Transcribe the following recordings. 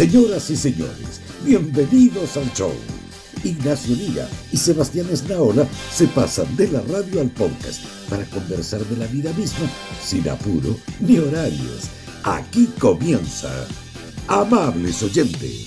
Señoras y señores, bienvenidos al show. Ignacio Liga y Sebastián Esnaola se pasan de la radio al podcast para conversar de la vida misma sin apuro ni horarios. Aquí comienza. Amables oyentes.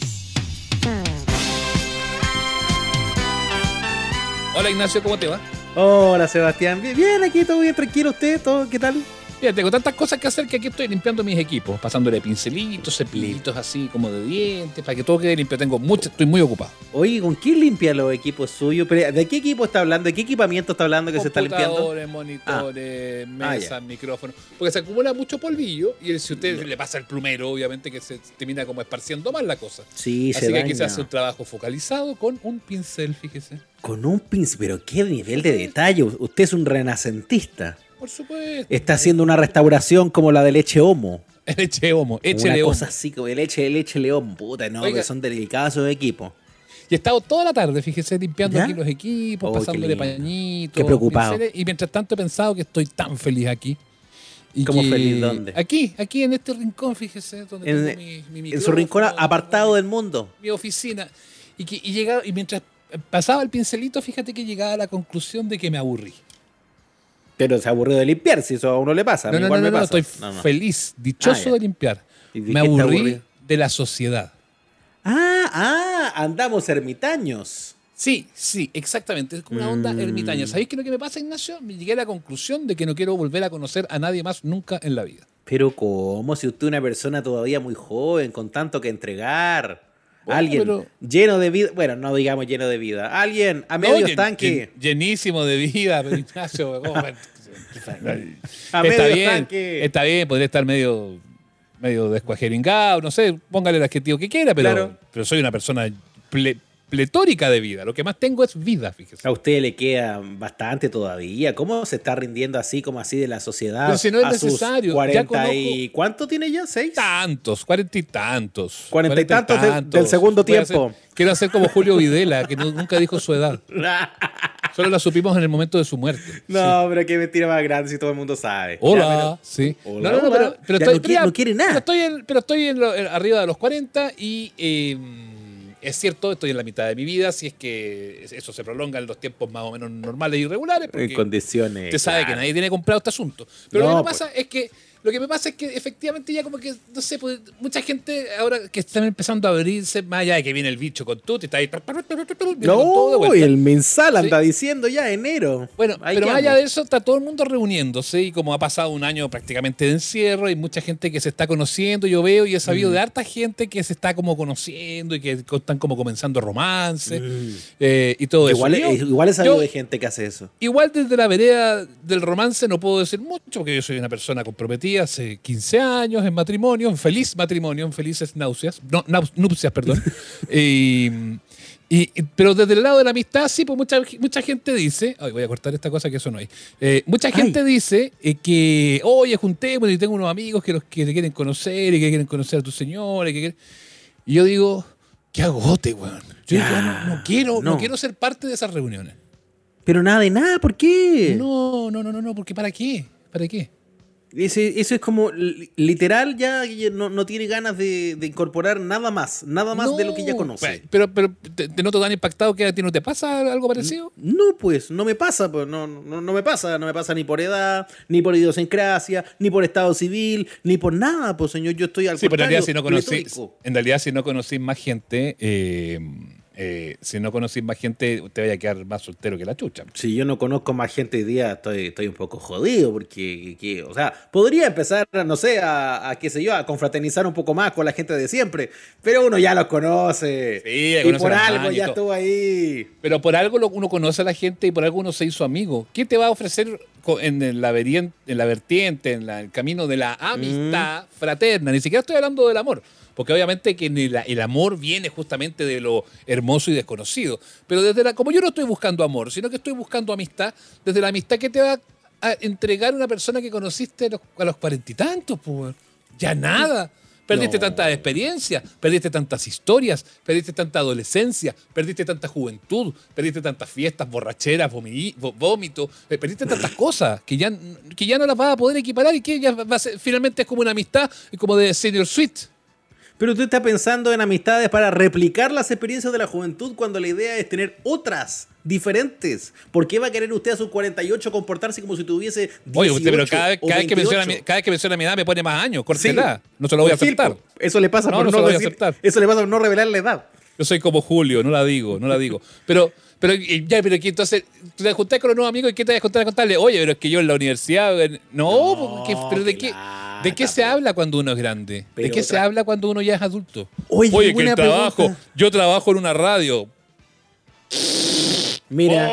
Hola Ignacio, ¿cómo te va? Hola Sebastián, bien, bien, aquí todo bien, tranquilo usted, todo, ¿qué tal? Mira, tengo tantas cosas que hacer que aquí estoy limpiando mis equipos, pasándole pincelitos, cepillitos así como de dientes, para que todo quede limpio. Tengo mucho, estoy muy ocupado. Oye, ¿con quién limpia los equipos suyos? ¿De qué equipo está hablando? ¿De qué equipamiento está hablando que se está limpiando? Computadores, monitores, Ah, mesas, micrófonos. Porque se acumula mucho polvillo y si usted le pasa el plumero, obviamente que se termina como esparciendo más la cosa. Sí, Así se que aquí se daña. hace un trabajo focalizado con un pincel, fíjese. Con un pincel, pero qué nivel de detalle. Usted es un renacentista. Por supuesto. Está haciendo una restauración como la de leche homo. Eche homo, eche una león. cosa así como de leche leche león. Puta, no, Oiga. que son delicados esos equipos. Y he estado toda la tarde, fíjese, limpiando ¿Ya? aquí los equipos, Oh, qué pasándole lindo. pañitos. Qué preocupado. pinceles, Y mientras tanto he pensado que estoy tan feliz aquí. Y ¿Cómo que- feliz? ¿Dónde? Aquí, aquí en este rincón, fíjese, donde En, tengo mi, mi en su rincón apartado del mundo. mi oficina. Y, que, y, llegaba, y mientras pasaba el pincelito, fíjate que llegaba a la conclusión de que me aburrí. Pero se aburrió de limpiar, si eso a uno le pasa. a No, mí no, igual no, me no, no, pasa. estoy No, no. feliz, dichoso Ah, de limpiar. ¿Y de Me aburrí de la sociedad. Ah, ah, andamos ermitaños. Sí, sí, exactamente. Es como una onda Mm. ermitaña. ¿Sabéis qué es lo que me pasa, Ignacio? Me llegué a la conclusión de que no quiero volver a conocer a nadie más nunca en la vida. Pero ¿cómo? Si usted es una persona todavía muy joven, con tanto que entregar. Bueno, Alguien pero- lleno de vida, bueno, no digamos lleno de vida. Alguien a medio No, llen- llenísimo de vida, pero Ignacio. ¿cómo? A está medio bien, estanque. está bien, podría estar medio, medio descuajeringado, no sé, póngale el adjetivo que quiera, pero, Claro. pero soy una persona ple- pletórica de vida. Lo que más tengo es vida, fíjese. A usted le queda bastante todavía. ¿Cómo se está rindiendo así como así de la sociedad? Pero si no es a necesario, ya 40 y ¿Cuánto tiene ya? ¿Seis? Tantos, cuarenta y tantos. Cuarenta y tantos de- del segundo tiempo. hacer- quiero hacer como Julio Videla, que nunca dijo su edad. Solo la supimos en el momento de su muerte. no, pero qué mentira más grande si todo el mundo sabe. Hola, Ya, pero- sí. Hola, no, no, no, pero, pero estoy, no quiere- mira, no quiere nada. Pero estoy, en, pero estoy en lo- en- arriba de los 40 y eh, es cierto, estoy en la mitad de mi vida, si es que eso se prolonga en los tiempos más o menos normales y regulares. En condiciones. usted sabe que nadie tiene comprado este asunto. Pero No, lo que pues. pasa es que lo que me pasa es que efectivamente ya como que, no sé, pues, mucha gente ahora que están empezando a abrirse, más allá de que viene el bicho con tú, está ahí. todo No, y el mensal anda Sí. diciendo ya enero. Bueno, Ahí pero más allá de eso, está todo el mundo reuniéndose y como ha pasado un año prácticamente de encierro, hay mucha gente que se está conociendo, yo veo y he sabido Mm. de harta gente que se está como conociendo y que están como comenzando romances Mm. eh, y todo Igual, eso. Yo- igual he sabido yo- de gente que hace eso. Igual desde la vereda del romance no puedo decir mucho, porque yo soy una persona comprometida hace 15 años en matrimonio, en feliz matrimonio, en felices náuseas, no, nupcias, perdón. y, y- y- pero desde el lado de la amistad, sí, pues mucha, mucha gente dice, ay, voy a cortar esta cosa que eso no hay. Eh, mucha gente dice eh, que, oye, juntémonos y tengo unos amigos que, los, que te quieren conocer y que quieren conocer a tu señora. Y, que quieren- y yo digo, qué agote, weón. Yo Ya, ya no, no quiero, no no. quiero ser parte de esas reuniones. Pero nada de nada, ¿por qué? No, no, no, no, no, porque ¿para qué? ¿Para qué? Ese- eso es como li- literal ya no, no tiene ganas de, de incorporar nada más, nada más de lo que ya No, conoce. Pero, pero te, te noto tan impactado que a ti no te pasa algo parecido. No, pues, no me pasa, pues, no, no, no me pasa, no me pasa ni por edad, ni por idiosincrasia, ni por estado civil, ni por nada, pues señor, yo estoy al Sí, pero en contrario, realidad si no conocí, en realidad si no conocís más gente, eh, eh, si no conocís más gente, te vaya a quedar más soltero que la chucha. Si yo no conozco más gente hoy día, estoy, estoy un poco jodido, porque, que- o sea, podría empezar, no sé, a, a, qué sé yo, a confraternizar un poco más con la gente de siempre, pero uno ya los conoce. Sí, y conoce por algo ya estuvo ahí. Pero por algo uno conoce a la gente y por algo uno se hizo amigo. ¿Qué te va a ofrecer en la, verien- en la vertiente, en la- el camino de la amistad fraterna? Ni siquiera estoy hablando del amor. Porque obviamente que el amor viene justamente de lo hermoso y desconocido. Pero desde la, como yo no estoy buscando amor, sino que estoy buscando amistad, desde la amistad que te va a entregar una persona que conociste a los, cuarenta y tantos, pues. Ya nada. Perdiste No. tantas experiencias, perdiste tantas historias, perdiste tanta adolescencia, perdiste tanta juventud, perdiste tantas fiestas, borracheras, vomi- vo- vómito, eh, perdiste tantas cosas que ya, que ya no las vas a poder equiparar y que ya va a ser- finalmente es como una amistad como de senior suite. Pero tú estás pensando en amistades para replicar las experiencias de la juventud cuando la idea es tener otras diferentes. ¿Por qué va a querer usted a sus 48 comportarse como si tuviese 18 Oye, usted, pero cada, vez que menciona, 28? mi- cada vez que menciona mi edad me pone más años, córtela. No se lo voy a Sí, aceptar. Eso le pasa No, por no no, se lo voy a aceptar. Eso le pasa por no revelar la edad. Yo soy como Julio, no la digo, no la digo. Pero, pero ya, pero que entonces, te juntas con los nuevos amigos y ¿qué te vas a contar a contarle? Oye, pero es que yo en la universidad. No, No, porque- pero ¿de qué ¿de qué se habla cuando uno es grande? ¿De qué se habla cuando uno ya es adulto? Oye, que el trabajo, pregunta. yo trabajo en una radio. Mira,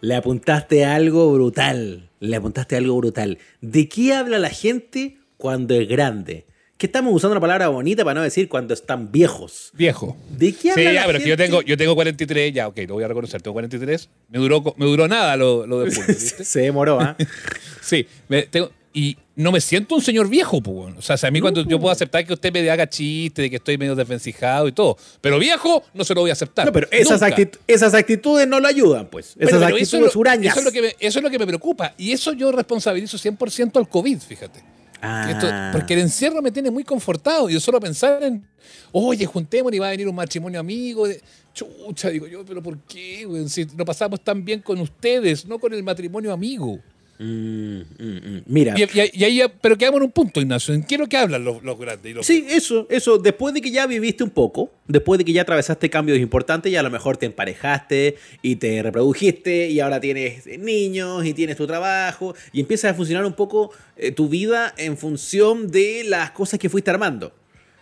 le apuntaste a algo brutal. Le apuntaste a algo brutal. ¿De qué habla la gente cuando es grande? Que estamos usando una palabra bonita para no decir cuando están viejos. Viejo. ¿De qué habla Sí, la ya, pero es que yo gente? tengo, yo tengo 43, ya, ok, lo voy a reconocer, tengo 43. Me duró, me duró nada lo, lo de. Se demoró, ¿ah? Sí, me- tengo- y no me siento un señor viejo, pues. bueno. O sea, si a mí cuando yo puedo aceptar que usted me haga chiste, de que estoy medio desvencijado y todo, pero viejo no se lo voy a aceptar. No, pero esas, Nunca. actitu- esas actitudes no lo ayudan, pues. Esas pero eso, actitudes es lo, hurañas. eso es lo que me, eso es lo que me preocupa. Y eso yo responsabilizo 100% al COVID, fíjate. Ah. Esto- porque el encierro me tiene muy confortado. Y yo solo pensar en, oye, juntémonos y va a venir un matrimonio amigo. De, chucha, digo yo, pero ¿por qué? güey? Si lo pasamos tan bien con ustedes, no con el matrimonio amigo. Mm, mm, mm. Mira. Y, y- y ahí, ya- pero quedamos en un punto, Ignacio. ¿En qué es lo que hablan los, los grandes? y los- Sí, eso, eso. Después de que ya viviste un poco, después de que ya atravesaste cambios importantes y a lo mejor te emparejaste y te reprodujiste y ahora tienes niños y tienes tu trabajo y empiezas a funcionar un poco eh, tu vida en función de las cosas que fuiste armando.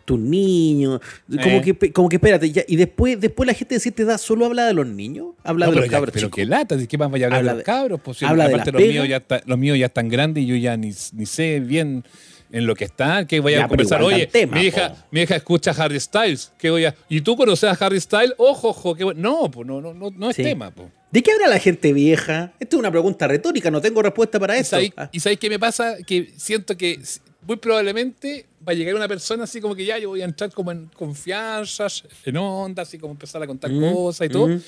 Tus niños, como, Eh. que, como que espérate, ya- y después, después la gente de cierta edad solo habla de los niños, habla No, de los ya- cabros pero chicos. qué lata, ¿de qué más vaya a hablar Habla de los de- cabros? Pues, si habla de aparte la los míos, ya está- los míos ya están grandes y yo ya ni, ni sé bien en lo que están, que voy a Ya, conversar. Oye, tema, mi, hija, po. mi hija escucha Harry Styles, que voy a, ¿y tú conoces a Harry Styles? Ojo, ojo, qué bueno. No, pues no, no, no, no es Sí. tema, pues. ¿De qué habla la gente vieja? Esta es una pregunta retórica, no tengo respuesta para ¿Y esto. sabéis, Ah. y sabéis qué me pasa? Que siento que muy probablemente va a llegar una persona así como que ya yo voy a entrar como en confianzas, en onda, así como empezar a contar Mm, cosas y todo. mm.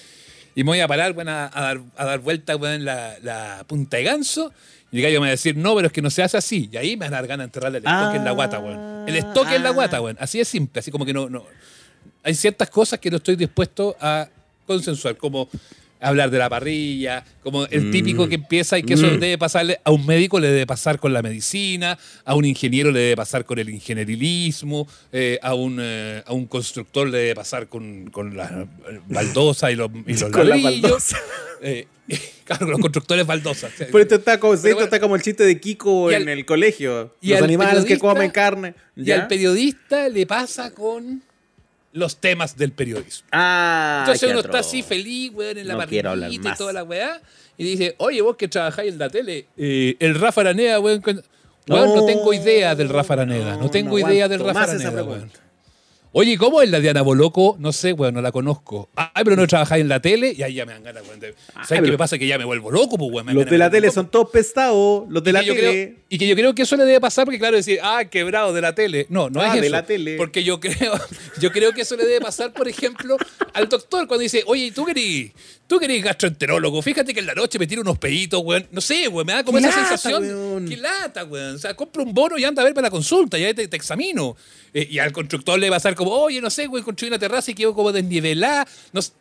Y me voy a parar bueno, a, a dar, a dar vuelta bueno, en la, la punta de ganso. Y el gallo me va a decir, no, pero es que no se hace así. Y ahí me van a dar ganas de enterrarle el estoque en la guata, weón. El estoque en la Ah. guata, weón. Así es simple, así como que no, no. Hay ciertas cosas que no estoy dispuesto a consensuar, como hablar de la parrilla, como el típico que empieza y que eso Mm. debe pasarle a un médico le debe pasar con la medicina, a un ingeniero le debe pasar con el ingenierilismo, eh, a, un, eh, a un constructor le debe pasar con, con las eh, baldosas y los, y los Con ladrillos. baldosas. Eh, claro, los constructores baldosas. Pero esto está como, esto bueno. está como el chiste de Kiko en el colegio. y Los al animales que comen carne. Y al periodista le pasa con los temas del periodismo. Ah, Entonces uno está así feliz, weón, en la No y toda la weá. Y dice, oye, vos que trabajáis en la tele, eh, el Rafa Araneda, weón. Weón, no, No, tengo idea del Rafa Araneda. No, no, tengo idea del Rafa Araneda, weón. Oye, ¿cómo es la Diana Boloco? No sé, weón, no la conozco. Ay, pero no trabajáis en la tele y ahí ya me dan ganas, weón. de- ¿Sabes qué pero- me pasa? Que ya me vuelvo loco, pues, weón. Los de la tele son todos pestados. Los de Y la tele. y que yo creo que eso le debe pasar porque, claro, decir, ah, quebrado de la tele. No, no Ah, es de eso. la tele. Porque yo creo, yo creo que eso le debe pasar, por ejemplo, al doctor cuando dice, oye, tú querís, tú querís gastroenterólogo, fíjate que en la noche me tiro unos peditos, weón. No sé, weón, me da como Qué esa lata, sensación. weón. Qué lata, weón. O sea, compra un bono y anda a ver para la consulta, y ahí te, te examino. Eh, y al constructor le va a pasar como, oye, no sé, weón, construí una terraza y quedo como desnivelada. No, sé.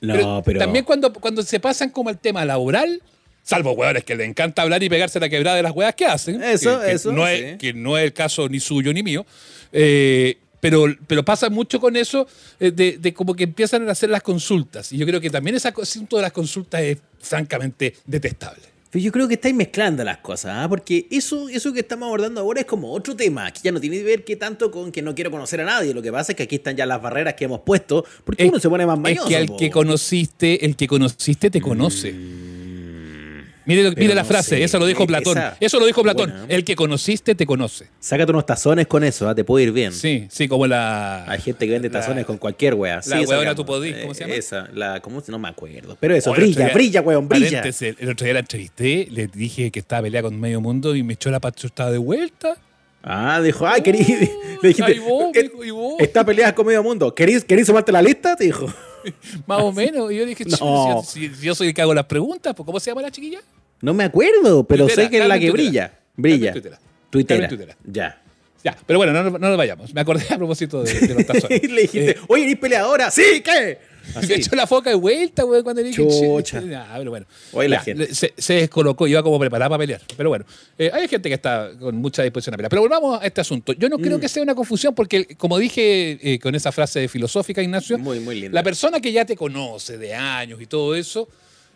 No, pero. También cuando, cuando se pasan como al tema laboral, salvo hueones que le encanta hablar y pegarse la quebrada de las hueas que hacen. Eso, que, que eso, No sí. es, que no es el caso ni suyo ni mío. eh, pero, pero pasa mucho con eso eh, de, de como que empiezan a hacer las consultas. Y yo creo que también ese asunto de las consultas es francamente detestable. Pero yo creo que estáis mezclando las cosas, ¿ah? porque eso, eso que estamos abordando ahora es como otro tema, que ya no tiene que ver que tanto con que no quiero conocer a nadie. Lo que pasa es que aquí están ya las barreras que hemos puesto, porque uno se pone más mañoso. Es que al po. que conociste, el que conociste te conoce. Mire, la no frase, sé, eso lo dijo Platón. esa- Eso lo dijo Platón. buena. El que conociste te conoce. Sácate unos tazones con eso, ¿ah? te puede ir bien. Sí, sí, como la. Hay gente que vende la- tazones con cualquier wea. Sí, la huevona que- tú podís, ¿cómo se llama? Esa, la, ¿cómo se- No me acuerdo. Pero eso, brilla, día- brilla, weón, brilla. El otro día la entrevisté, le dije que estaba peleada con medio mundo y me echó la pachutada de vuelta. Ah, dijo, ay, querís. Le dijiste, Ahí vos, "Eh, y vos. Está peleada con medio mundo. ¿Querís, ¿Querís sumarte la lista? Te dijo. Más o menos. Y yo dije, No. "Ch, si, yo soy el que hago las preguntas, pues, ¿cómo se llama la chiquilla? No me acuerdo, pero Tuitera, sé que es la que Tuitera. brilla. Brilla. Tuitera. Tuitera. Ya. Ya, pero bueno, no, no nos vayamos. Me acordé a propósito de, de los tazones. Y le dijiste, Eh, oye, ¿eres peleadora? Sí, ¿qué? Así. me echó la foca de vuelta, güey, cuando dije Chucha. Ah, pero bueno. Oye, la Ya, gente. Se, se descolocó, iba como preparada para pelear. Pero bueno, eh, hay gente que está con mucha disposición a pelear. Pero volvamos a este asunto. Yo no creo Mm. que sea una confusión, porque, como dije eh, con esa frase filosófica, Ignacio, Muy, muy linda. la persona que ya te conoce de años y todo eso.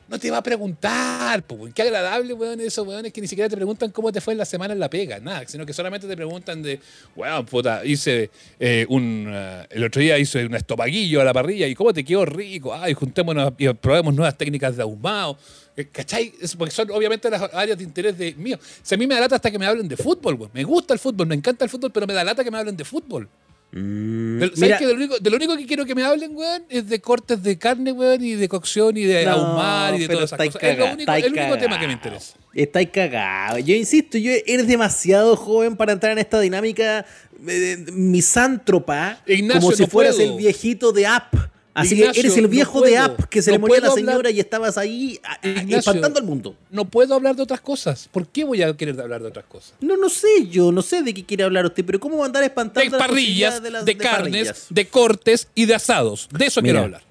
No te va a preguntar, weón. qué agradable, weón, esos weones que ni siquiera te preguntan cómo te fue en la semana en la pega, nada, sino que solamente te preguntan de, weón, puta, hice eh, un, eh, el otro día hice un estopaguillo a la parrilla y cómo te quedó rico, ay, juntémonos y probemos nuevas técnicas de ahumado, Eh, ¿cachai? Es porque son obviamente las áreas de interés de mío. Si a mí me da lata hasta que me hablen de fútbol, weón, me gusta el fútbol, me encanta el fútbol, pero me da lata que me hablen de fútbol. Mm, Del- ¿Sabes mira, que de lo, único, de lo único que quiero que me hablen, weón, es de cortes de carne, weón, y de cocción y de no, ahumar y de pero todas esas cosas. Es lo único, el único tema que me interesa. Estáis cagado. Yo insisto, yo eres demasiado joven para entrar en esta dinámica eh, misántropa. Ignacio, como si no fueras puedo. el viejito de app. Así Ignacio, que eres el no viejo puedo. de app que se No le moría a la puedo hablar- señora y estabas ahí Ignacio. espantando al mundo. No puedo hablar de otras cosas. ¿Por qué voy a querer hablar de otras cosas? No, no sé yo, no sé de qué quiere hablar usted, pero ¿cómo va a andar De espantando las parrillas, de, las- carnes, parrillas? de cortes y de asados. De eso quiero hablar.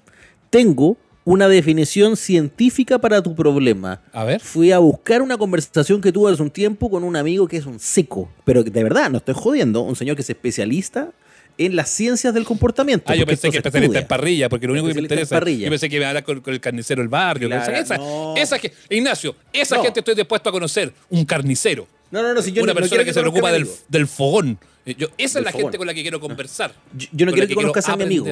Tengo una definición científica para tu problema. A ver. Fui a buscar una conversación que tuve hace un tiempo con un amigo que es un seco, pero de verdad, no estoy jodiendo, un señor que es especialista en las ciencias del comportamiento. Ah, yo pensé que especialista en parrilla, porque lo único que me interesa. parrilla. Yo pensé que iba a hablar con, con el carnicero del barrio. Claro, esa, esa, no. esa que- Ignacio, esa No. gente estoy dispuesto a conocer. Un carnicero. No, no, no, si yo una no- persona que, se preocupa del, fogón. Yo- esa Del es la fogón. gente con la que quiero conversar. Yo, yo no quiero la que conozcas a mi amigo.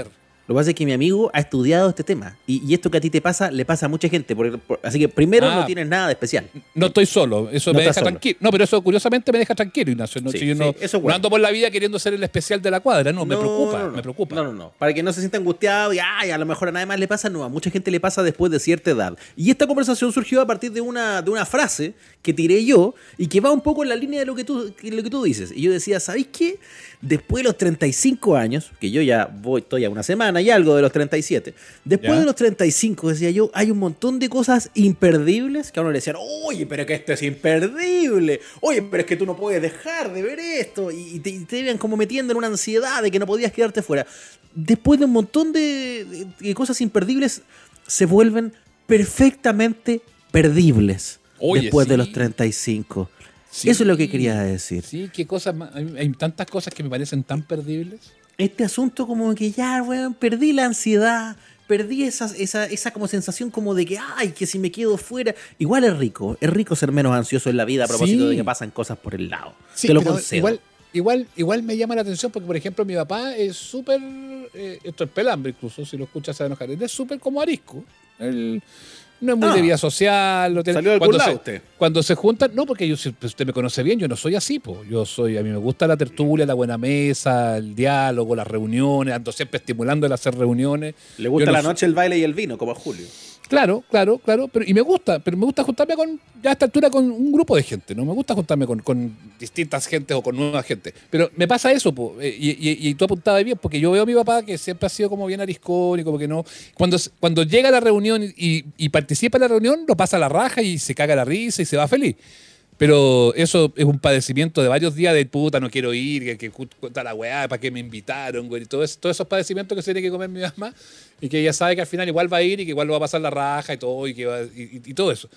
Lo que pasa es que mi amigo ha estudiado este tema. Y, y esto que a ti te pasa, le pasa a mucha gente. por- por- así que primero Ah. no tienes nada de especial. No estoy solo, eso No me deja solo. tranquilo. No, pero eso curiosamente me deja tranquilo, Ignacio. No, Sí, si yo sí, no, eso es no bueno. ando por la vida queriendo ser el especial de la cuadra, no, me preocupa, no, no. me preocupa. No, no, no. Para que no se sienta angustiado y ay, a lo mejor a nadie más le pasa, no. A mucha gente le pasa después de cierta edad. Y esta conversación surgió a partir de una, de una frase que tiré yo y que va un poco en la línea de lo que tú, que- lo que tú dices. Y yo decía, ¿sabéis qué? Después de los 35 años, que yo ya voy, estoy a una semana y algo de los 37, después Ya. de los 35, decía yo, hay un montón de cosas imperdibles que a uno le decían, oye, pero que esto es imperdible, oye, pero es que tú no puedes dejar de ver esto, y te, te iban como metiendo en una ansiedad de que no podías quedarte fuera. Después de un montón de, cosas imperdibles, se vuelven perfectamente perdibles Oye, después de los 35. Sí. Eso es lo que quería decir. Sí, qué cosas. Hay, hay tantas cosas que me parecen tan perdibles. este asunto como que ya, weón, perdí la ansiedad, perdí esa, esa, esa como sensación como de que, ay, que si me quedo fuera. Igual es rico, es rico ser menos ansioso en la vida a propósito Sí. de que pasan cosas por el lado. Sí, Te lo concedo. Igual, igual, igual me llama la atención porque, por ejemplo, mi papá es súper. eh, esto es pelambre, incluso, si lo escuchas a enojar. Es súper como arisco. Él no es muy Ah. de vida social. No tiene- Salió del cuando, se, usted. cuando se juntan, no, porque yo, si usted me conoce bien, yo no soy así, po. Yo soy, a mí me gusta la tertulia, la buena mesa, el diálogo, las reuniones, ando siempre estimulando el hacer reuniones. Le gusta no la soy- noche, el baile y el vino, como a Julio. Claro, claro, claro, pero y me gusta, pero me gusta juntarme con, ya a esta altura, con un grupo de gente, no me gusta juntarme con, distintas gentes o con nueva gente. Pero me pasa eso, po, eh, y, y- y tú apuntabas bien, porque yo veo a mi papá que siempre ha sido como bien ariscón y como que no. Cuando, cuando llega a la reunión y, y participa en la reunión, lo pasa a la raja y se caga la risa y se va feliz. Pero eso es un padecimiento de varios días de puta, no quiero ir, que, que la weá, para qué me invitaron, güey, y eso, todos esos padecimientos que se tiene que comer mi mamá y que ella sabe que al final igual va a ir y que igual lo va a pasar la raja y todo, y, que y, todo eso.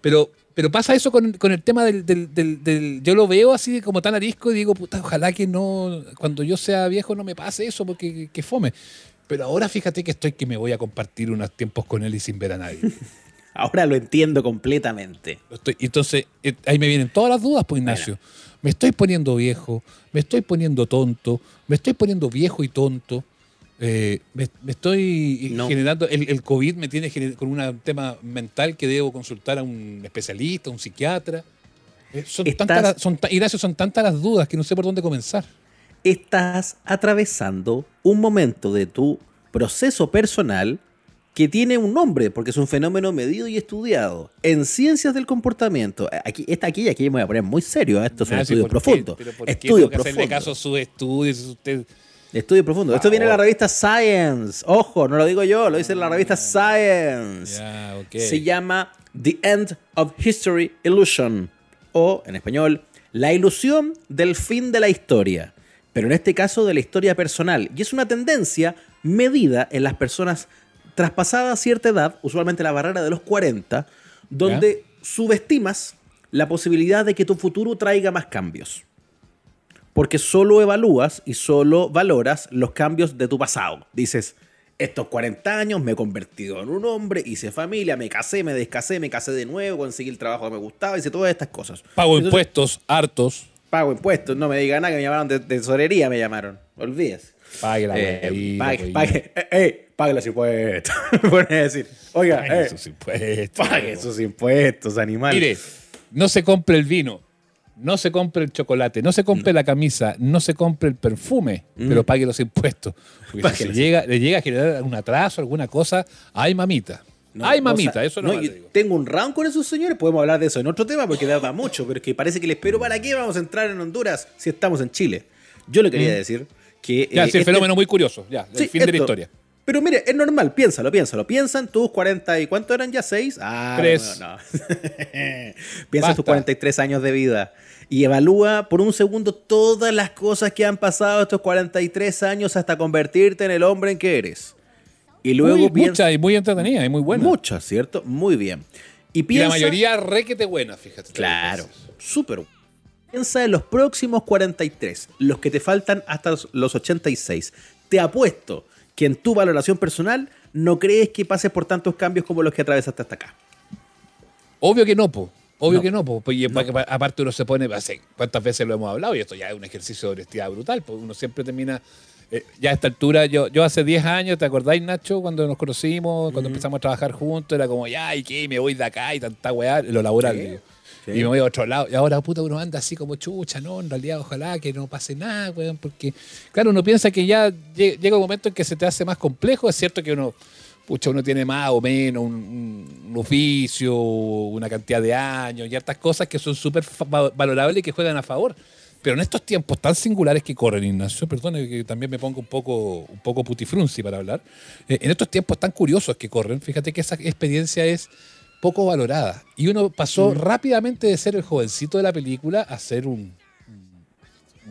Pero, pero pasa eso con, con el tema del, del- Yo lo veo así como tan arisco y digo, puta, ojalá que no. Cuando yo sea viejo no me pase eso porque que, que fome. Pero ahora fíjate que estoy que me voy a compartir unos tiempos con él y sin ver a nadie. Ahora lo entiendo completamente. Estoy- entonces, eh, ahí me vienen todas las dudas, pues Ignacio. Me estoy poniendo viejo, me estoy poniendo tonto, me estoy poniendo viejo y tonto. eh, me, me estoy No. generando, el, el COVID me tiene con un tema mental que debo consultar a un especialista, a un psiquiatra. Eh, son Estás- tantas, son, Ignacio, son tantas las dudas que no sé por dónde comenzar. Estás atravesando un momento de tu proceso personal que tiene un nombre, porque es un fenómeno medido y estudiado en ciencias del comportamiento. Aquí, esta aquí, aquí me voy a poner muy serio, ¿eh? esto es un estudio profundo. Pero ¿por qué Estudio profundo. caso sus estudios? Usted, Estudio profundo. Esto viene en la revista Science. Ojo, no lo digo yo, lo dice en la revista Science. ya, ok. Se llama The End of History Illusion. O, en español, La ilusión del fin de la historia, pero en este caso de la historia personal. Y es una tendencia medida en las personas traspasada cierta edad, usualmente la barrera de los 40, donde subestimas la posibilidad de que tu futuro traiga más cambios. Porque solo evalúas y solo valoras los cambios de tu pasado. Dices, estos 40 años me he convertido en un hombre, hice familia, me casé, me descasé, me casé de nuevo, conseguí el trabajo que me gustaba, hice todas estas cosas. Pago impuestos, hartos. Pago impuestos, no me diga nada que me llamaron de tesorería, me llamaron. Olvídese. Pague la eh, pague, pague, eh, eh, pague los impuestos. A decir, oiga, pague eh, sus impuestos. Pague sus impuestos, animal. Mire, no se compre el vino, no se compre el chocolate, no se compre la camisa, no se compre el perfume, Mm. pero pague los impuestos. Porque si le llega, le llega a generar un atraso, alguna cosa, ay mamita. No, ay no, mamita, o sea, eso no, yo Tengo un round con esos señores, podemos hablar de eso en otro tema porque da mucho, pero es que parece que les espero para qué vamos a entrar en Honduras si estamos en Chile. Yo le quería decir que... Ya, eh, sí, este- fenómeno muy curioso, ya, el fin de la historia. Pero mire, es normal, piénsalo, piénsalo. Piensan tus 40 y ¿cuánto eran ya? ¿6? Ah, Tres. no, no. Piensa en tus Basta. 43 años de vida y evalúa por un segundo todas las cosas que han pasado estos 43 años hasta convertirte en el hombre en que eres. Y luego piensa mucha y muy entretenida y muy buena. muchas, ¿cierto? Muy bien. Y y piensa la mayoría requete buena, fíjate. Claro, súper. Piensa en los próximos 43, los que te faltan hasta los- los 86. Te apuesto que en tu valoración personal no crees que pases por tantos cambios como los que atravesaste hasta acá. Obvio que no, po. Obvio No. que no, po. Pues, y pa- aparte uno se pone, hace, ¿cuántas veces lo hemos hablado? Y esto ya es un ejercicio de honestidad brutal, porque uno siempre termina, eh, ya a esta altura, yo, yo hace 10 años, ¿te acordáis, Nacho? Cuando nos conocimos, cuando empezamos a trabajar juntos, era como, ya, ¿y qué? Me voy de acá y tanta weá, lo laboral, Y me voy a otro lado. Y ahora, puta, uno anda así como chucha, ¿no? En realidad, ojalá que no pase nada, weón, porque, claro, uno piensa que ya lle- llega un momento en que se te hace más complejo. Es cierto que uno, pucha, uno tiene más o menos un, oficio, una cantidad de años y hartas cosas que son súper valorables y que juegan a favor. Pero en estos tiempos tan singulares que corren, Ignacio, perdone que también me pongo un poco, un poco putifrunzi para hablar, eh, en estos tiempos tan curiosos que corren, fíjate que esa experiencia es poco valorada. Y uno pasó rápidamente de ser el jovencito de la película a ser un,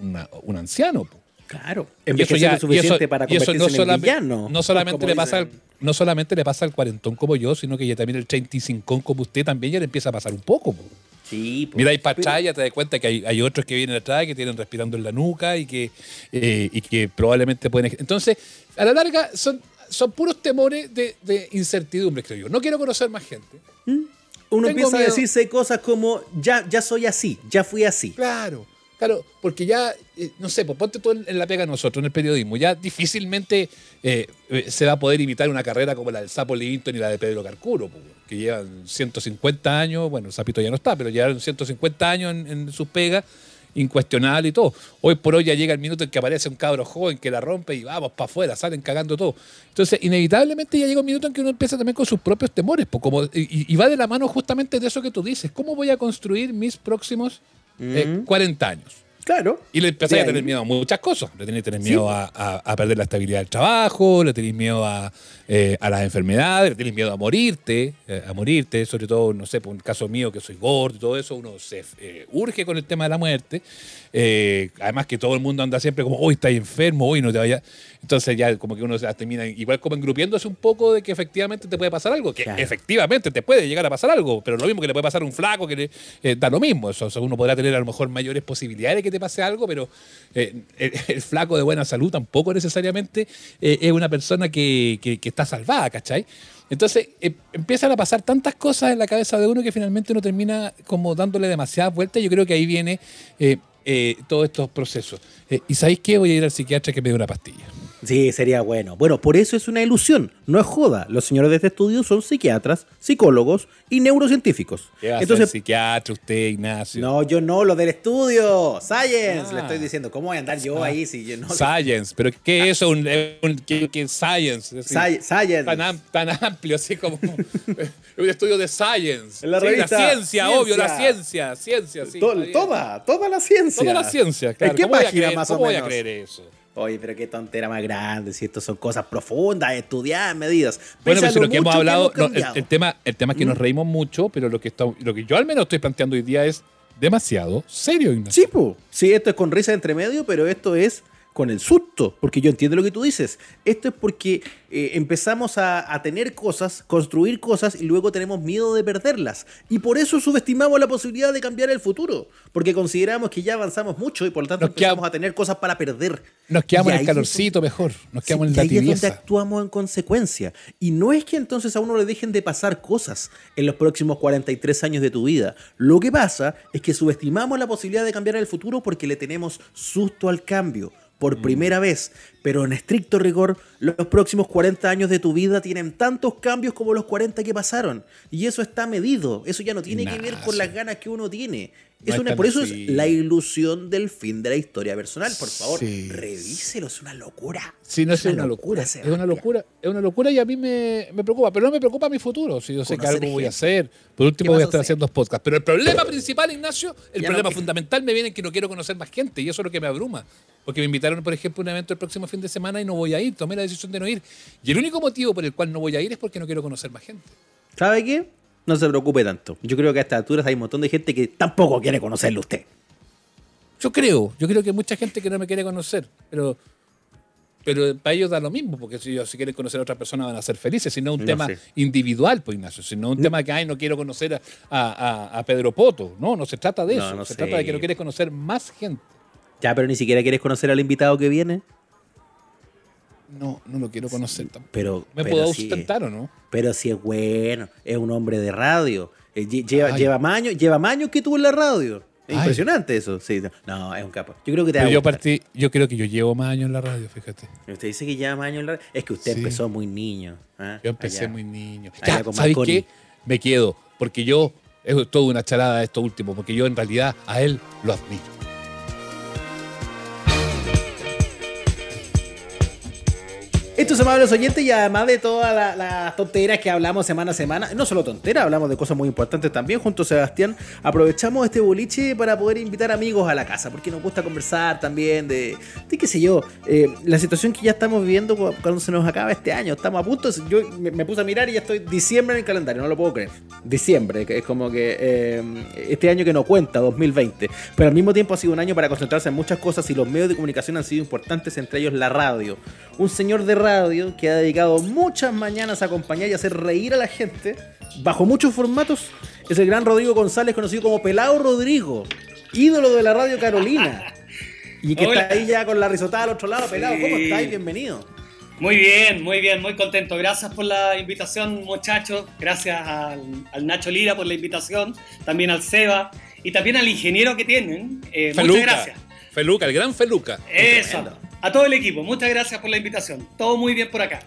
una- un anciano. po. Claro. Y eso ya- lo suficiente y eso- para y eso no en solamente- villano. No solamente, le pasa al, no solamente le pasa al cuarentón como yo, sino que ya también el 35 como usted también ya le empieza a pasar un poco. po. Sí, pues. Mira ahí para atrás, ya te das cuenta que hay, hay otros que vienen atrás, que tienen respirando en la nuca y que, eh, y que probablemente pueden... Entonces, a la larga, son, son puros temores de, de incertidumbre, creo yo. No quiero conocer más gente. Uno Tengo empieza a decirse cosas como, ya, ya soy así, ya fui así. Claro, claro, porque ya, eh, no sé, pues ponte tú en, en la pega nosotros, en el periodismo, ya difícilmente eh, eh, se va a poder imitar una carrera como la del Sapo Livington y la de Pedro Carcuro, pues, que llevan 150 años, bueno, el Sapito ya no está, pero llevaron 150 años en, en sus pegas, incuestionable y todo. Hoy por hoy ya llega el minuto en que aparece un cabro joven que la rompe y vamos para afuera, salen cagando todo. Entonces, inevitablemente ya llega un minuto en que uno empieza también con sus propios temores, pues, como, y, y va de la mano justamente de eso que tú dices. ¿Cómo voy a construir mis próximos eh, 40 años? Claro. Y le empezáis a tener miedo a muchas cosas. Le tenéis tener Sí. miedo a, a- a perder la estabilidad del trabajo, le tenéis miedo a, eh, a las enfermedades, tenéis miedo a morirte, eh, a morirte, sobre todo, no sé, por un caso mío que soy gordo y todo eso, uno se eh, urge con el tema de la muerte. Además que todo el mundo anda siempre como, hoy estás enfermo, hoy no te vayas. Entonces ya como que uno se termina igual como engrupiéndose un poco de que efectivamente te puede pasar algo, que Claro. efectivamente te puede llegar a pasar algo, pero lo mismo que le puede pasar a un flaco, que le, da lo mismo. Eso, o sea, uno podrá tener a lo mejor mayores posibilidades de que te pase algo, pero el, el flaco de buena salud tampoco necesariamente es una persona que, que- que está salvada, ¿cachai? Entonces eh, empiezan a pasar tantas cosas en la cabeza de uno que finalmente uno termina como dándole demasiadas vueltas. Yo creo que ahí viene eh, eh, todos estos procesos. Eh, ¿Y sabéis qué? Voy a ir al psiquiatra que me dé una pastilla. Sí, sería bueno. Bueno, por eso es una ilusión, no es joda. Los señores de este estudio son psiquiatras, psicólogos y neurocientíficos. ¿Qué va a ser Entonces, psiquiatra usted, Ignacio? no, yo no, lo del estudio, Science, Ah. le estoy diciendo. ¿Cómo voy a andar yo Ah. ahí si yo no? Science, pero ¿qué es eso? Un, un- ¿qué, qué science? Science. tan, am- tan amplio, así como un estudio de science. En la Sí, revista ciencia, obvio, la Ciencia. ciencia. Sí, To- toda, toda la ciencia. Toda la ciencia, claro. ¿En qué ¿Cómo voy a página creer- más o voy a menos? creer eso? Oye, pero qué tontera más grande, si esto son cosas profundas, estudiadas, medidas. Bueno, pero si lo que hemos hablado, no, el, tema, el tema es que nos reímos mucho, pero lo que, está, lo que yo al menos estoy planteando hoy día es demasiado serio, Ignacio. Sí, po. sí, esto es con risa entre medio, pero esto es con el susto, porque yo entiendo lo que tú dices. Esto es porque eh, empezamos a, a, tener cosas, construir cosas y luego tenemos miedo de perderlas. Y por eso subestimamos la posibilidad de cambiar el futuro, porque consideramos que ya avanzamos mucho y por lo tanto nos empezamos quedamos, a tener cosas para perder. Nos quedamos en el calorcito es, mejor, nos quedamos sí, en la y ahí es donde actuamos en consecuencia. Y no es que entonces a uno le dejen de pasar cosas en los próximos 43 años de tu vida. Lo que pasa es que subestimamos la posibilidad de cambiar el futuro porque le tenemos susto al cambio por primera vez, pero en estricto rigor, los próximos 40 años de tu vida tienen tantos cambios como los 40 que pasaron. Y eso está medido, eso ya no tiene que ver con las ganas que uno tiene. Es una, por eso es la ilusión del fin de la historia personal. Por favor, sí. revíselo, es una locura. Sí, no es, una, una locura. locura es una locura, es una locura y a mí me, me, preocupa, pero no me preocupa mi futuro. Si yo sé que algo gente. voy a hacer, por último voy a estar a haciendo podcasts. Pero el problema principal, Ignacio, el ya problema no, fundamental me viene en que no quiero conocer más gente y eso es lo que me abruma. Porque me invitaron, por ejemplo, a un evento el próximo fin de semana y no voy a ir. Tomé la decisión de no ir. Y el único motivo por el cual no voy a ir es porque no quiero conocer más gente. ¿Sabe qué? No se preocupe tanto. Yo creo que a estas alturas hay un montón de gente que tampoco quiere conocerle a usted. Yo creo, yo creo que hay mucha gente que no me quiere conocer, pero, pero para ellos da lo mismo, porque si, si quieren conocer a otra persona van a ser felices, sino un no tema sé. individual, pues Ignacio, sino un no. tema que, ay, no quiero conocer a, a, a, Pedro Poto. No, no se trata de eso, no, se sé. trata de que no quieres conocer más gente. Ya, pero ni siquiera quieres conocer al invitado que viene. No, no lo quiero conocer tampoco. Pero, ¿Me pero puedo si ausentar o no? Pero si es bueno, es un hombre de radio. Eh, Lleva, lleva años lleva años que tuvo en la radio. Es Ay. impresionante eso. Sí, no, es un capo. Yo creo que te Pero yo gustar. partí, yo creo que yo llevo más años en la radio, fíjate. Usted dice que lleva más años en la radio. Es que usted Sí. empezó muy niño. ¿ah? Yo empecé Allá. muy niño. Ya, ¿sabes qué? Me quedo, porque yo, es toda una charada esto último, porque yo en realidad a él lo admiro. Estos amables oyentes y además de todas las la tonteras que hablamos semana a semana, no solo tonteras, hablamos de cosas muy importantes también. Junto a Sebastián, aprovechamos este boliche para poder invitar amigos a la casa, porque nos gusta conversar también de, de qué sé yo, eh, la situación que ya estamos viviendo cu- cuando se nos acaba este año, estamos a punto, yo me, puse a mirar y ya estoy diciembre en el calendario, no lo puedo creer, diciembre, es como que eh, este año que no cuenta, 2020, pero al mismo tiempo ha sido un año para concentrarse en muchas cosas y los medios de comunicación han sido importantes, entre ellos la radio. Un señor de radio que ha dedicado muchas mañanas a acompañar y hacer reír a la gente bajo muchos formatos es el gran Rodrigo González, conocido como Pelado Rodrigo, ídolo de la radio Carolina. Y que Hola. está ahí ya con la risotada al otro lado. Pelado, ¿cómo Sí. estáis? Bienvenido. Muy bien, muy bien, muy contento. Gracias por la invitación, muchachos. Gracias al, al Nacho Lira por la invitación. También al Seba y también al ingeniero que tienen. Eh, muchas Feluca. gracias. Feluca, el gran Feluca. Eso. A todo el equipo, muchas gracias por la invitación. Todo muy bien por acá.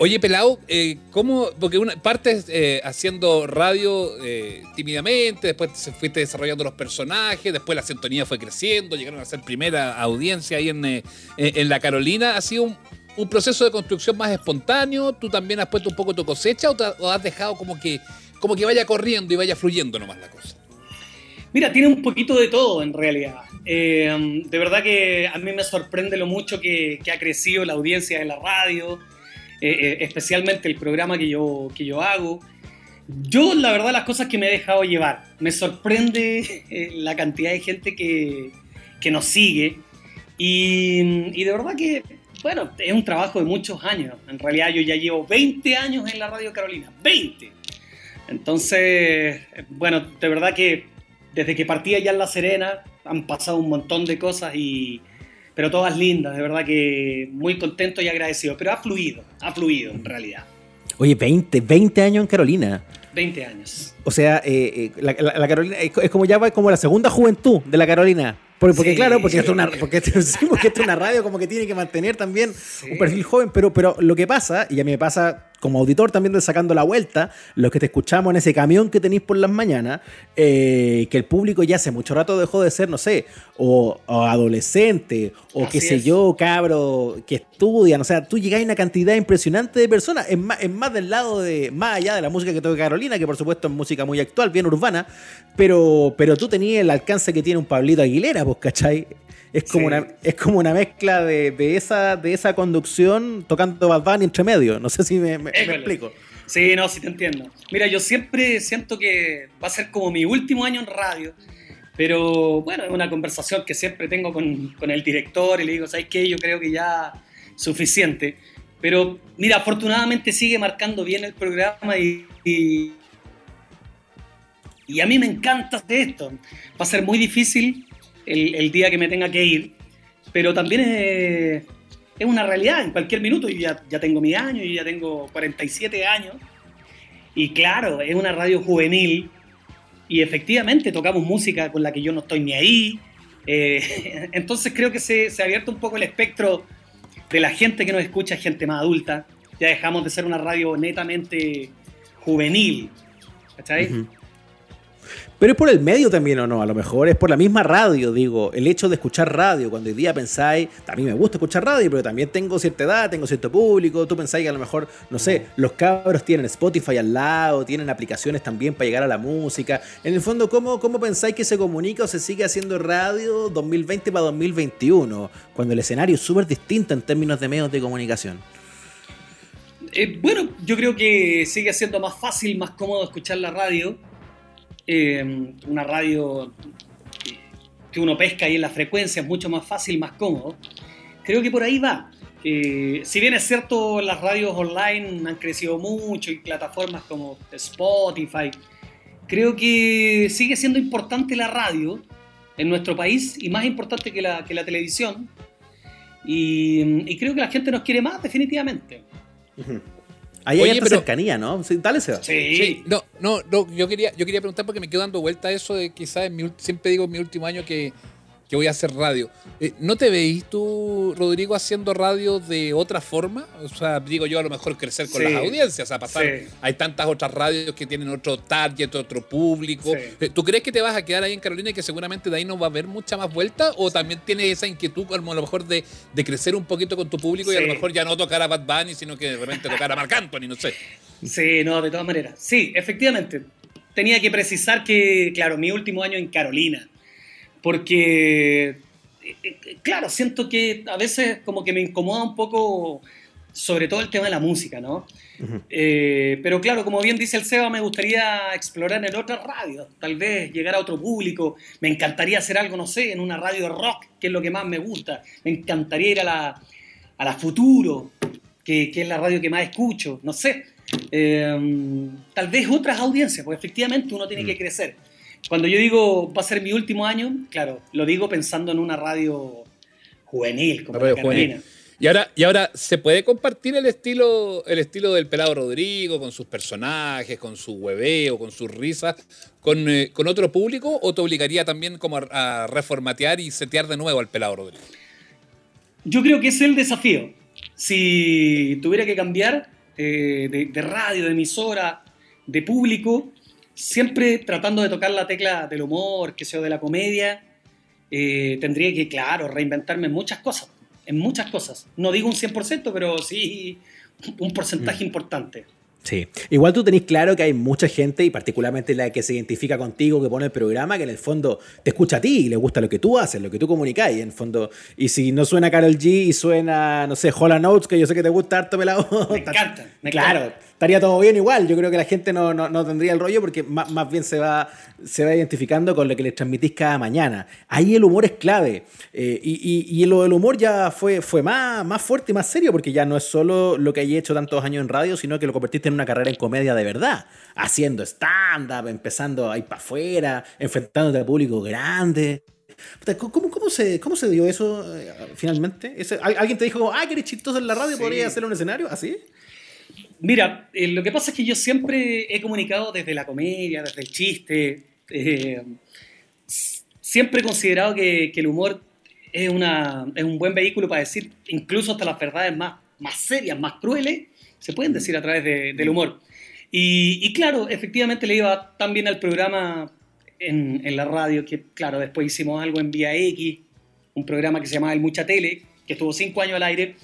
Oye, Pelao, eh, ¿cómo? Porque una parte eh, haciendo radio eh, tímidamente, después se fuiste desarrollando los personajes, después la sintonía fue creciendo, llegaron a ser primera audiencia ahí en, en en la Carolina. ¿Ha sido un, un proceso de construcción más espontáneo? ¿Tú también has puesto un poco tu cosecha o, te- o has dejado como que, como que vaya corriendo y vaya fluyendo nomás la cosa? Mira, tiene un poquito de todo en realidad. Eh, de verdad que a mí me sorprende lo mucho que, que ha crecido la audiencia de la radio, eh, eh, especialmente el programa que yo, que yo hago. Yo, la verdad, las cosas que me he dejado llevar. Me sorprende eh, la cantidad de gente que, que nos sigue. Y, y de verdad que, bueno, es un trabajo de muchos años. En realidad yo ya llevo 20 años en la Radio Carolina. 20. Entonces, bueno, de verdad que desde que partí allá en La Serena han pasado un montón de cosas y pero todas lindas, de verdad que muy contento y agradecido, pero ha fluido, ha fluido en realidad. Oye, 20, 20 años en Carolina. 20 años. O sea, eh, eh, la, la- la Carolina es, es como ya va como la segunda juventud de la Carolina. Porque, porque Sí, claro, porque, sí. esto es una, porque, esto- sí, porque esto es una radio como que tiene que mantener también un perfil joven, pero, pero lo que pasa, y a mí me pasa como auditor también de Sacando la Vuelta, los que te escuchamos en ese camión que tenéis por las mañanas, eh, que el público ya hace mucho rato dejó de ser, no sé, o, o adolescente, o Así qué sé es. yo, cabro, que estudian, o sea, tú llegáis a una cantidad impresionante de personas, es más, es más del lado de, más allá de la música que toca Carolina, que por supuesto es música muy actual, bien urbana, pero, pero tú tenías el alcance que tiene un Pablito Aguilera, pues, ¿cachai? Es como, Sí. una, es como una mezcla de, de esa, de esa conducción tocando Bad Bunny entre medio. No sé si me, me- explico. Sí, no, sí te entiendo. Mira, yo siempre siento que va a ser como mi último año en radio, Pero bueno, es una conversación que siempre tengo con, con el director y le digo, ¿sabes qué? Yo creo que ya suficiente. Pero mira, afortunadamente sigue marcando bien el programa y, y, a mí me encanta esto. Va a ser muy difícil el, el día que me tenga que ir, pero también es, es una realidad. En cualquier minuto, yo ya, ya tengo mi año, yo ya tengo 47 años. Y claro, es una radio juvenil y efectivamente tocamos música con la que yo no estoy ni ahí. Eh, entonces creo que se, se ha abierto un poco el espectro de la gente que nos escucha, gente más adulta. Ya dejamos de ser una radio netamente juvenil. ¿Cachai? Pero es por el medio también, ¿o no? A lo mejor es por la misma radio, digo. El hecho de escuchar radio, cuando hoy día pensáis, a mí me gusta escuchar radio, pero también tengo cierta edad, tengo cierto público. Tú pensáis que a lo mejor, no sé, los cabros tienen Spotify al lado, tienen aplicaciones también para llegar a la música. En el fondo, ¿cómo, cómo pensáis que se comunica o se sigue haciendo radio 2020 para 2021? Cuando el escenario es súper distinto en términos de medios de comunicación. Eh, bueno, yo creo que sigue siendo más fácil, más cómodo escuchar la radio eh, una radio que uno pesca ahí en la frecuencia es mucho más fácil, más cómodo. Creo que por ahí va. Eh, si bien es cierto, las radios online han crecido mucho y plataformas como Spotify, creo que sigue siendo importante la radio en nuestro país y más importante que la, que la televisión. Y, y, creo que la gente nos quiere más, definitivamente. Ahí hay pero, cercanía, ¿no? Sí, dale, Sí. sí. No, no, no, yo quería, yo quería preguntar porque me quedo dando vuelta a eso de quizás siempre digo en mi último año que que voy a hacer radio. Eh, ¿No te veís tú, Rodrigo, haciendo radio de otra forma? O sea, digo yo, a lo mejor crecer con las audiencias, a pasar. Hay tantas otras radios que tienen otro target, otro público. Eh, ¿Tú crees que te vas a quedar ahí en Carolina y que seguramente de ahí no va a haber mucha más vuelta? ¿O también tienes esa inquietud, a lo mejor, de, de crecer un poquito con tu público y a lo mejor ya no tocar a Bad Bunny, sino que de repente tocar a Marc Anthony, no sé? Sí, no, de todas maneras. Sí, efectivamente. Tenía que precisar que, claro, mi último año en Carolina porque, eh, eh, claro, siento que a veces como que me incomoda un poco, sobre todo el tema de la música, ¿no? Eh, pero claro, como bien dice el Seba, me gustaría explorar en otras radios, tal vez llegar a otro público. Me encantaría hacer algo, no sé, en una radio de rock, que es lo que más me gusta. Me encantaría ir a la, a la Futuro, que, que es la radio que más escucho, no sé. tal vez otras audiencias, porque efectivamente uno tiene que mm. crecer. Cuando yo digo va a ser mi último año, claro, lo digo pensando en una radio juvenil, como la juvenil. Y ahora, y ahora, ¿se puede compartir el estilo, el estilo del pelado Rodrigo, con sus personajes, con su hueveo, con sus risas, con, eh, con otro público? ¿O te obligaría también como a, reformatear y setear de nuevo al pelado Rodrigo? Yo creo que es el desafío. Si tuviera que cambiar eh, de, de radio, de emisora, de público, siempre tratando de tocar la tecla del humor, que sea de la comedia, eh, tendría que, claro, reinventarme en muchas cosas, en muchas cosas. No digo un 100%, pero sí un porcentaje mm. importante. Sí, igual tú tenés claro que hay mucha gente, y particularmente la que se identifica contigo, que pone el programa, que en el fondo te escucha a ti y le gusta lo que tú haces, lo que tú comunicas, y en el fondo, y si no suena Carol G y suena, no sé, Hola Notes, que yo sé que te gusta harto pelado. Me encanta, me Claro, estaría todo bien igual. Yo creo que la gente no, no, tendría el rollo porque más, más, bien se va, se va identificando con lo que les transmitís cada mañana. Ahí el humor es clave. Eh, y, y, lo del humor ya fue, fue más, más fuerte y más serio porque ya no es solo lo que hay hecho tantos años en radio, sino que lo convertiste en una carrera en comedia de verdad. Haciendo stand-up, empezando a ir para afuera, enfrentándote al público grande. ¿Cómo, cómo, se, ¿Cómo se dio eso eh, finalmente? ¿Alguien te dijo, ah, que eres chistoso en la radio, podría hacer un escenario? ¿Así? Mira, eh, lo que pasa es que yo siempre he comunicado desde la comedia, desde el chiste. Eh, siempre he considerado que, el humor es, una, es, un buen vehículo para decir incluso hasta las verdades más, más serias, más crueles, se pueden decir a través del humor. Y, claro, efectivamente le iba tan bien al programa en, en, la radio que, claro, después hicimos algo en Vía X, un programa que se llamaba El Mucha Tele, que estuvo cinco años al aire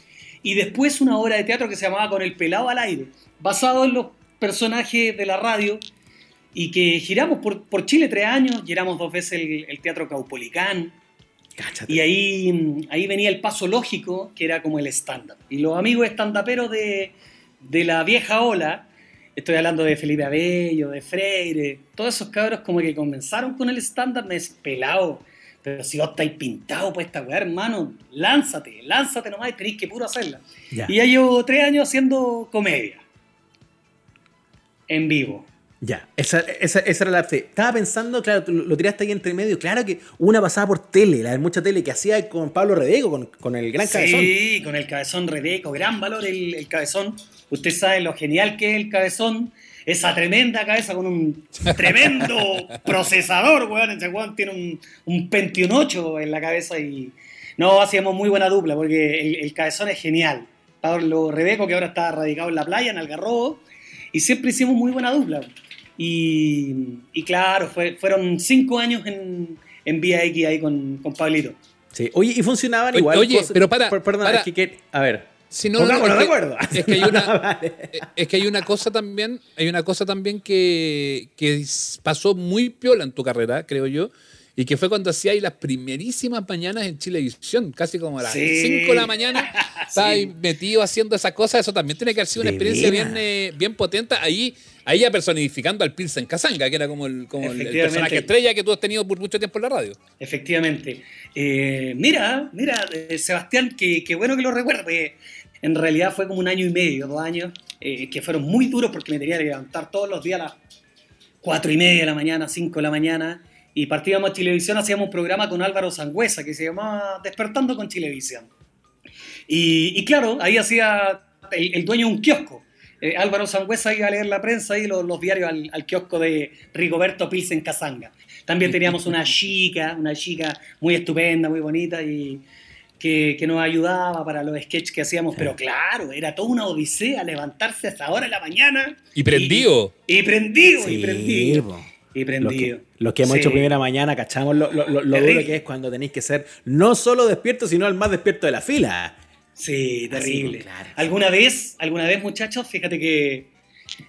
y después una obra de teatro que se llamaba Con el pelado al aire, basado en los personajes de la radio y que giramos por, por Chile tres años, giramos dos veces el, Teatro Caupolicán. Y ahí, ahí venía el paso lógico, que era como el stand-up. Y los amigos stand-uperos de, de la vieja ola Estoy hablando de Felipe Abello, de Freire, todos esos cabros como que comenzaron con el estándar, me pelado. Pero si vos estáis pintado pues esta weá, hermano, lánzate, lánzate nomás y tenéis que puro hacerla. Ya. Y ya llevo tres años haciendo comedia. En vivo. Ya, esa, esa, esa era la. Estaba pensando, claro, lo tiraste ahí entre medio. Claro que una pasada por tele, la de mucha tele que hacía con Pablo Redeco, con, con el gran cabezón. Sí, con el cabezón Redeco, gran valor el, el cabezón. Usted sabe lo genial que es el cabezón. Esa tremenda cabeza con un tremendo procesador, weón. Ese weón tiene un, un Pentium 8 en la cabeza y. No, hacíamos muy buena dupla porque el, el cabezón es genial. Pablo Rebeco, que ahora está radicado en la playa, en Algarrobo, y siempre hicimos muy buena dupla. Y, y claro, fue- fueron cinco años en, en Vía X ahí con, con Pablito. Sí. Oye, y funcionaban Oye, igual. oye, pero para, per- Perdón, para. es que- A ver. Si no, no, no, Pongámonos es de que- acuerdo. Es que hay una, Vale. es que hay una cosa también, hay una cosa también que, que pasó muy piola en tu carrera, creo yo, y que fue cuando hacías las primerísimas mañanas en Chilevisión, casi como a las Sí. 5 de la mañana, estabas ahí metido haciendo esa cosa, eso también tiene que haber sido una experiencia bien, eh, bien potente, ahí, ahí ya personificando al Pilsen Casanga, que era como el, como el- personaje estrella que tú has tenido por mucho tiempo en la radio. Efectivamente. Eh, mira, mira, eh, Sebastián, qué bueno que lo recuerdas, porque en realidad fue como un año y medio, dos años, eh, que fueron muy duros porque me tenía que levantar todos los días a las cuatro y media de la mañana, cinco de la mañana, y partíamos a Chilevisión, hacíamos un programa con Álvaro Sangüesa que se llamaba Despertando con Chilevisión. Y, claro, ahí hacía el, dueño de un kiosco. Eh, Álvaro Sangüesa iba a leer la prensa y los, los diarios al, al kiosco de Rigoberto Pilsen Casanga. También teníamos una chica, una chica muy estupenda, muy bonita y que, que nos ayudaba para los sketches que hacíamos. Pero claro, era toda una odisea levantarse a esa hora de la mañana. Y prendido. Y, y prendido, y prendido. po. Y Los prendido. que, los que hemos Sí. hecho primera mañana, cachamos lo, lo- lo- lo Terrible. duro que es cuando tenéis que ser no solo despierto, sino el más despierto de la fila. Sí, terrible. claro. ¿Alguna vez, alguna vez, muchachos, fíjate que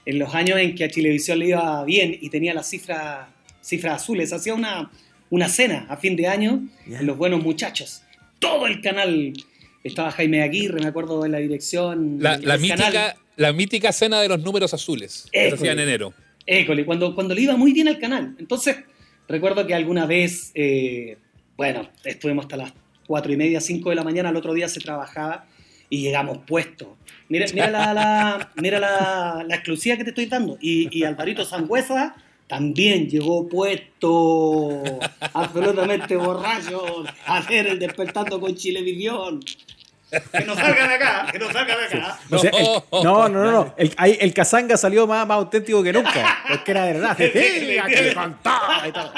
en los años en que a Chilevisión le iba bien y tenía las cifras, cifras azules, hacía una, una cena a fin de año en Los Buenos Muchachos. Todo el canal, estaba Jaime Aguirre, me acuerdo de la dirección. La, la canal. mítica, la mítica cena de los números azules, que se École. hacía en enero. École, cuando, cuando le iba muy bien al canal. Entonces, recuerdo que alguna vez, eh, bueno, estuvimos hasta las cuatro y media, cinco de la mañana, al otro día se trabajaba y llegamos puestos. Mira, mira, la, la- mira la, la exclusiva que te estoy dando. Y, y Alvarito Sangüesa también llegó puesto, absolutamente borracho, a hacer el despertando con Chilevisión. Que no salga de acá, que no salga de acá. O sea, el- no, no, no, no. El, ahí el Kazanga salió más, más auténtico que nunca. Porque era de verdad. Sí, aquí contaba y todo.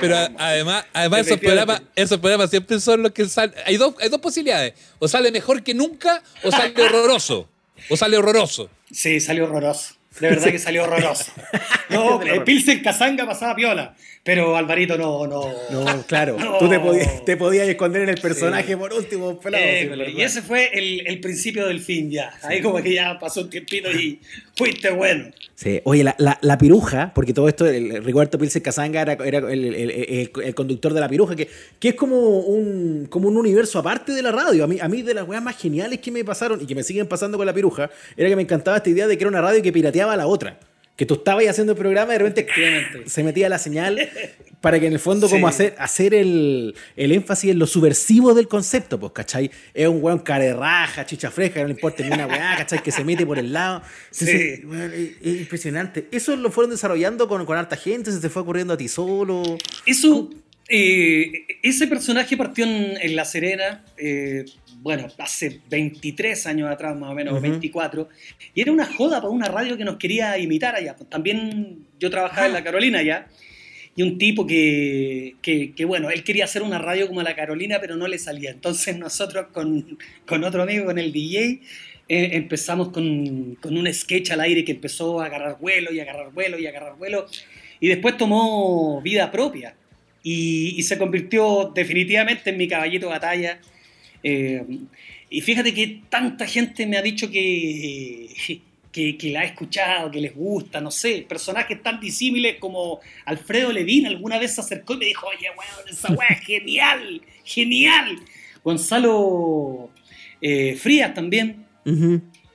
Pero a- además, además esos programas, esos programas siempre son los que salen. Hay dos, hay dos posibilidades. O sale mejor que nunca, o sale horroroso. O sale horroroso. Sí, salió horroroso. De verdad que salió horroroso. No, el Pilsen Casanga pasaba piola. Pero Alvarito no, no. No, claro. No. Tú te podías, te podías esconder en el personaje por último, pelado. Eh, y ese fue el, el principio del fin ya. Ahí como que ya pasó un tiempito y fuiste bueno. Sí, oye, la, la, la piruja, porque todo esto, el, el Rigoberto Pilsen Casanga era, era el, el- el- el conductor de la piruja, que, que es como un, como un universo aparte de la radio. A mí, a mí de las weas más geniales que me pasaron y que me siguen pasando con la piruja, era que me encantaba esta idea de que era una radio que pirateaba a la otra. Que tú estabas haciendo el programa y de repente se metía la señal para que en el fondo como hacer, hacer el, el énfasis en lo subversivo del concepto, pues, ¿cachai? Es un weón carerraja, chicha fresca, no le importa ni una weá, ¿cachai? Que se mete por el lado. Entonces, Sí. es, es impresionante. Eso lo fueron desarrollando con, con harta gente, se te fue ocurriendo a ti solo. Eso, eh, ese personaje partió en, en La Serena, eh, bueno, hace 23 años atrás, más o menos, Ujú. 24, y era una joda para una radio que nos quería imitar allá. También yo trabajaba Ah. en La Carolina allá, y un tipo que, que, que, bueno, él quería hacer una radio como La Carolina, pero no le salía. Entonces nosotros con, con otro amigo, con el DJ, eh, empezamos con, con un sketch al aire que empezó a agarrar vuelo y agarrar vuelo y agarrar vuelo, y después tomó vida propia y, y se convirtió definitivamente en mi caballito de batalla. Eh, y fíjate que tanta gente me ha dicho que, que, que la ha escuchado, que les gusta, no sé, personajes tan disímiles como Alfredo Levin alguna vez se acercó y me dijo, oye, weón, esa weá es genial, genial. Gonzalo eh, Frías también.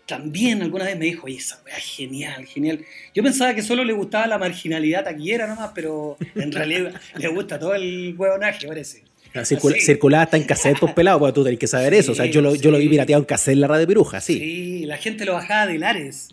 También alguna vez me dijo, oye, esa weá es genial, genial. Yo pensaba que solo le gustaba la marginalidad taquillera nomás, pero en realidad le gusta todo el huevonaje, parece. Circula, circulaba hasta en cassette pues pelado, porque tú tenés que saber eso. O sea, yo lo, yo lo vi pirateado en cassette en la radio Piruja, sí. Sí, la gente lo bajaba de Lares.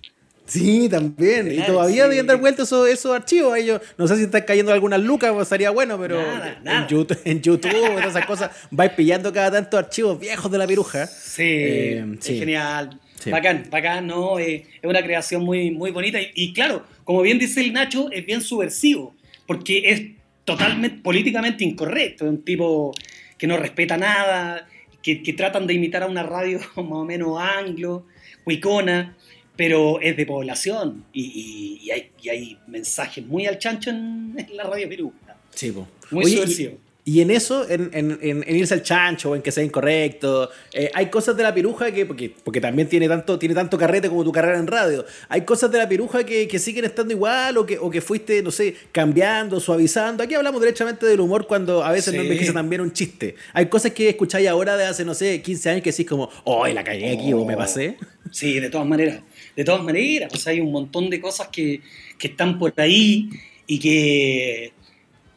Sí, también. y todavía debían dar vuelta esos, esos archivos. Ellos, no sé si están cayendo algunas lucas, pues sería bueno, pero En, YouTube, en YouTube, esas cosas, vais pillando cada tanto archivos viejos de la piruja. Sí, eh, es genial. Bacán, bacán, ¿no? Eh, es una creación muy, muy bonita. Y, claro, como bien dice el Nacho, es bien subversivo, porque es totalmente políticamente incorrecto. Es un tipo que no respeta nada, que, que tratan de imitar a una radio más o menos anglo, huicona pero es de población y, hay, mensajes muy al chancho en, la radio Perú. Sí, Muy subversivo. Y en eso, en, irse al chancho o en que sea incorrecto, eh, hay cosas de la piruja que, porque, porque también tiene tanto, tiene tanto carrete como tu carrera en radio, hay cosas de la piruja que, siguen estando igual o que, o que fuiste, no sé, cambiando, suavizando. Aquí hablamos derechamente del humor cuando a veces no envejece también un chiste. Hay cosas que escucháis ahora de hace, no sé, 15 años que decís como, oh, la cagué aquí o me pasé. Sí, de todas maneras de todas maneras, pues hay un montón de cosas que, están por ahí y que,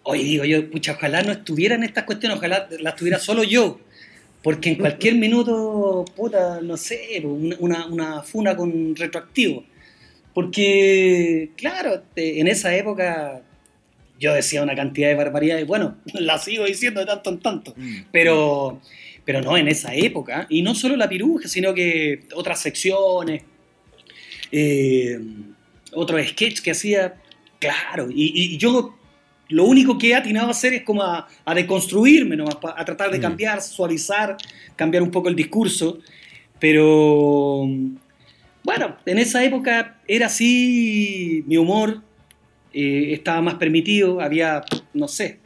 oye, digo yo, pucha, ojalá no estuvieran estas cuestiones, ojalá las tuviera solo yo, porque en cualquier minuto, puta, no sé, una, una funa con retroactivo. Porque, claro, en esa época yo decía una cantidad de barbaridades, bueno, la sigo diciendo de tanto en tanto, mm. pero, pero no en esa época, y no solo la piruja, sino que otras secciones, eh, otro sketch que hacía, claro, y, yo lo único que he atinado a hacer es como a, deconstruirme, a tratar de mm. cambiar, suavizar, cambiar un poco el discurso, pero bueno, en esa época era así, mi humor eh, estaba más permitido, había, no sé,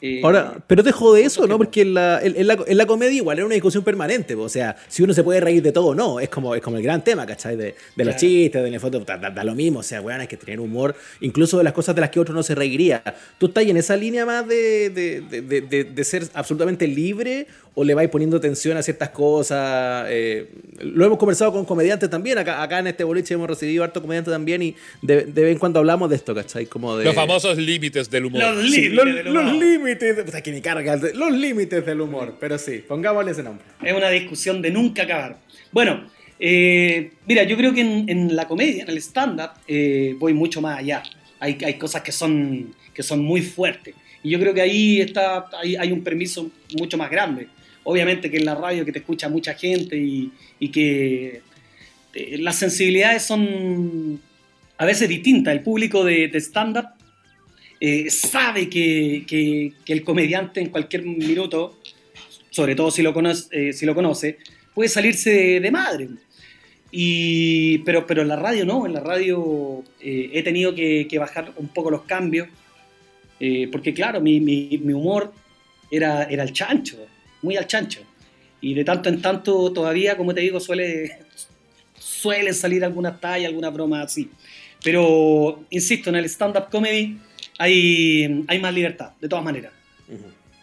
eh, Ahora, pero te jode eso, ¿no? Porque en la, en, la, comedia igual era una discusión permanente. O sea, si uno se puede reír de todo o no, es como, es como el gran tema, ¿cachai? De, los chistes, de la foto, da, lo mismo. O sea, weón, hay que tener humor, incluso de las cosas de las que otro no se reiría. ¿Tú estás en esa línea más de, de ser absolutamente libre o le vais poniendo tensión a ciertas cosas. Eh, lo hemos conversado con comediantes también. Acá, acá en este boliche hemos recibido harto comediante también y de, vez en cuando hablamos de esto, ¿cachai? Como de, los famosos límites del humor. Los límites del humor. Los límites. O sea, que me carga. Los límites del humor. Pero sí, pongámosle ese nombre. Es una discusión de nunca acabar. Bueno, eh, mira, yo creo que en, la comedia, en el stand-up, eh, voy mucho más allá. Hay, hay cosas que son, que son muy fuertes. Y yo creo que ahí está, hay, hay un permiso mucho más grande obviamente que en la radio que te escucha mucha gente y, que eh, las sensibilidades son a veces distintas. El público de, stand-up eh, sabe que, el comediante en cualquier minuto, sobre todo si lo conoce, eh, si lo conoce puede salirse de, madre. Y, pero, pero en la radio no, en la radio he tenido que, bajar un poco los cambios, porque claro, mi, mi, mi humor era, era el chancho muy al chancho. Y de tanto en tanto todavía, como te digo, suele, suele salir alguna talla, alguna broma así. Pero, insisto, en el stand-up comedy hay, hay más libertad, de todas maneras.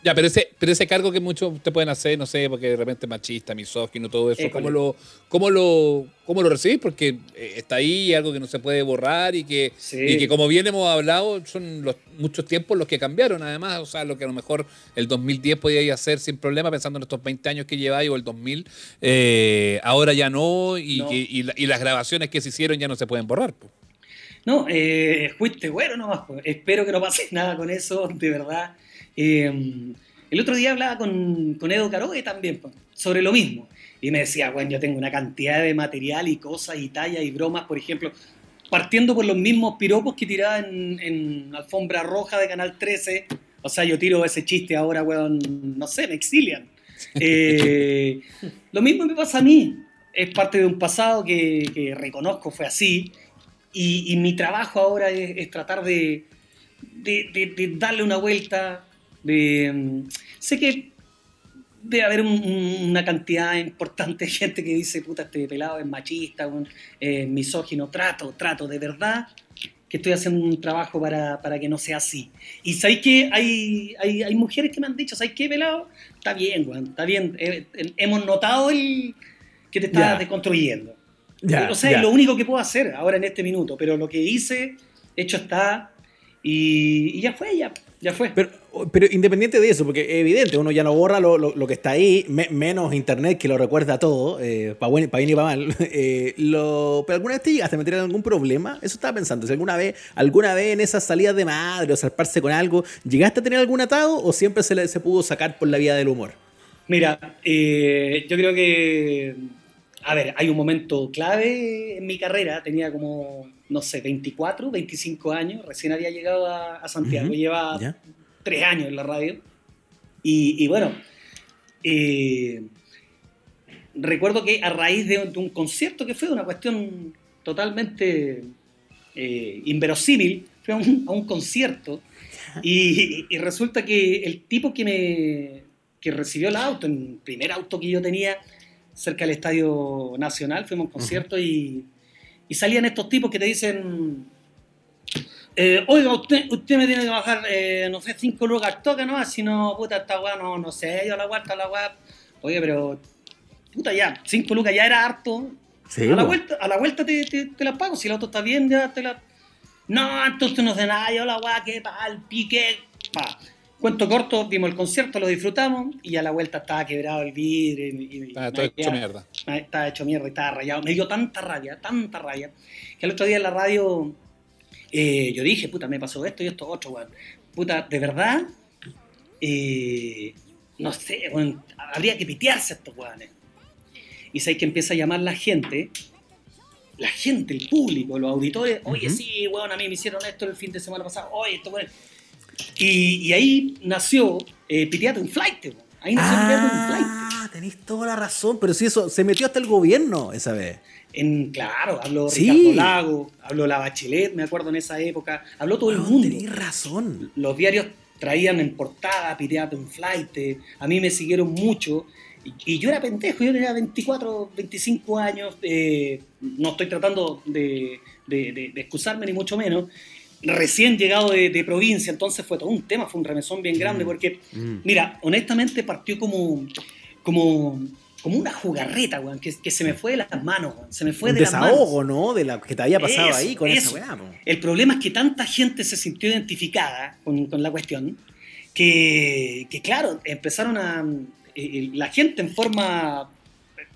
Ya, pero ese, pero ese cargo que muchos te pueden hacer, no sé, porque de repente machista, misógino, todo eso, ¿cómo lo, cómo, lo, ¿cómo lo recibís? Porque eh, está ahí, algo que no se puede borrar y que, y que como bien hemos hablado, son los, muchos tiempos los que cambiaron, además, o sea, lo que a lo mejor el 2010 podía hacer sin problema, pensando en estos 20 años que lleváis o el 2000, eh, ahora ya no y, y, las grabaciones que se hicieron ya no se pueden borrar. No, eh, fuiste bueno nomás, espero que no pase nada con eso, de verdad. Em, el otro día hablaba con, con Edo Caroe también sobre lo mismo. Y me decía, bueno, yo tengo una cantidad de material y cosas y tallas y bromas, por ejemplo, partiendo por los mismos piropos que tiraba en, en Alfombra Roja de Canal 13. O sea, yo tiro ese chiste ahora, weón, no sé, me exilian. Eh, lo mismo me pasa a mí. Es parte de un pasado que, reconozco fue así. Y, mi trabajo ahora es, tratar de, de, darle una vuelta, de, mm, sé que debe haber una cantidad importante de gente que dice, puta, este pelado es machista, un, eh, misógino, trato, trato, de verdad que estoy haciendo un trabajo para, que no sea así. Y sabéis que hay, hay, mujeres que me han dicho, ¿sabéis qué, pelado? Está bien, Juan, está bien. Eh, hemos notado el que te estás deconstruyendo. Ya, o sea, es lo único que puedo hacer ahora en este minuto, pero lo que hice, hecho está, y, ya fue, ya, ya fue. Pero, pero, independiente de eso, porque es evidente, uno ya no borra lo, lo, que está ahí, menos internet que lo recuerda todo, eh, para bien, bien, y para mal. Eh, lo, pero alguna vez te llegaste a meter en algún problema, eso estaba pensando, si alguna vez, alguna vez en esas salidas de madre o salparse con algo, ¿llegaste a tener algún atado o siempre se, le, se pudo sacar por la vía del humor? Mira, eh, yo creo que, a ver, hay un momento clave en mi carrera, tenía como, no sé, 24, 25 años, recién había llegado a, Santiago, lleva tres años en la radio. Y, bueno, eh, recuerdo que a raíz de, un concierto que fue una cuestión totalmente eh, inverosímil, fui a un, concierto y, resulta que el tipo que me que recibió el auto, el primer auto que yo tenía cerca del Estadio Nacional, fuimos a un concierto y, y salían estos tipos que te dicen, eh, oiga, usted, usted me tiene que bajar, eh, no sé, cinco lucas toca no si no, puta, esta weá, no, no sé, yo la vuelta, la weá. Oye, pero, puta, ya, cinco lucas ya era harto. a, la vuelta, a la vuelta te, te, la pago, si el auto está bien, ya te la. No, entonces no sé nada, yo la weá, que el pique, pa. Cuento corto, vimos el concierto, lo disfrutamos y a la vuelta estaba quebrado el vidrio. Y, estaba todo hecho mierda. Estaba hecho mierda y estaba rayado. Me dio tanta rabia, tanta rabia, que el otro día en la radio eh, yo dije, puta, me pasó esto y esto otro, weón. Puta, de verdad, eh, no sé, weón, habría que pitearse a estos weones. Y sabes que empieza a llamar la gente, la gente, el público, los auditores, oye, sí, weón, a mí me hicieron esto el fin de semana pasado, oye, esto, weón. Y, ahí nació eh, un Flight. Ahí nació ah, un Flight. Ah, tenéis toda la razón, pero si eso se metió hasta el gobierno esa vez. En, claro, habló Ricardo Lago, habló la Bachelet, me acuerdo en esa época, habló todo el mundo. Tenéis razón. Los diarios traían en portada Piteate un Flight, a mí me siguieron mucho. Y, yo era pendejo, yo tenía 24, 25 años, eh, no estoy tratando de, excusarme ni mucho menos, recién llegado de, provincia, entonces fue todo un tema, fue un remesón bien grande, mm. porque, mm. mira, honestamente partió como, como como una jugarreta, weón, que, se me fue de las manos, weón. Se me fue de las manos. desahogo, ¿no? De lo que te había pasado ahí con esa weá, El problema es que tanta gente se sintió identificada con, la cuestión que, claro, empezaron a. Eh, eh, la gente en forma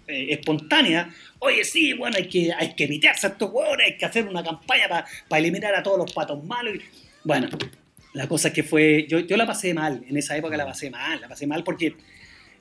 eh, espontánea, oye, sí, bueno, hay que, hay que evitarse a estos hay que hacer una campaña para eliminar a todos los patos malos. Bueno, la cosa es que fue. Yo, yo la pasé mal, en esa época la pasé mal, la pasé mal porque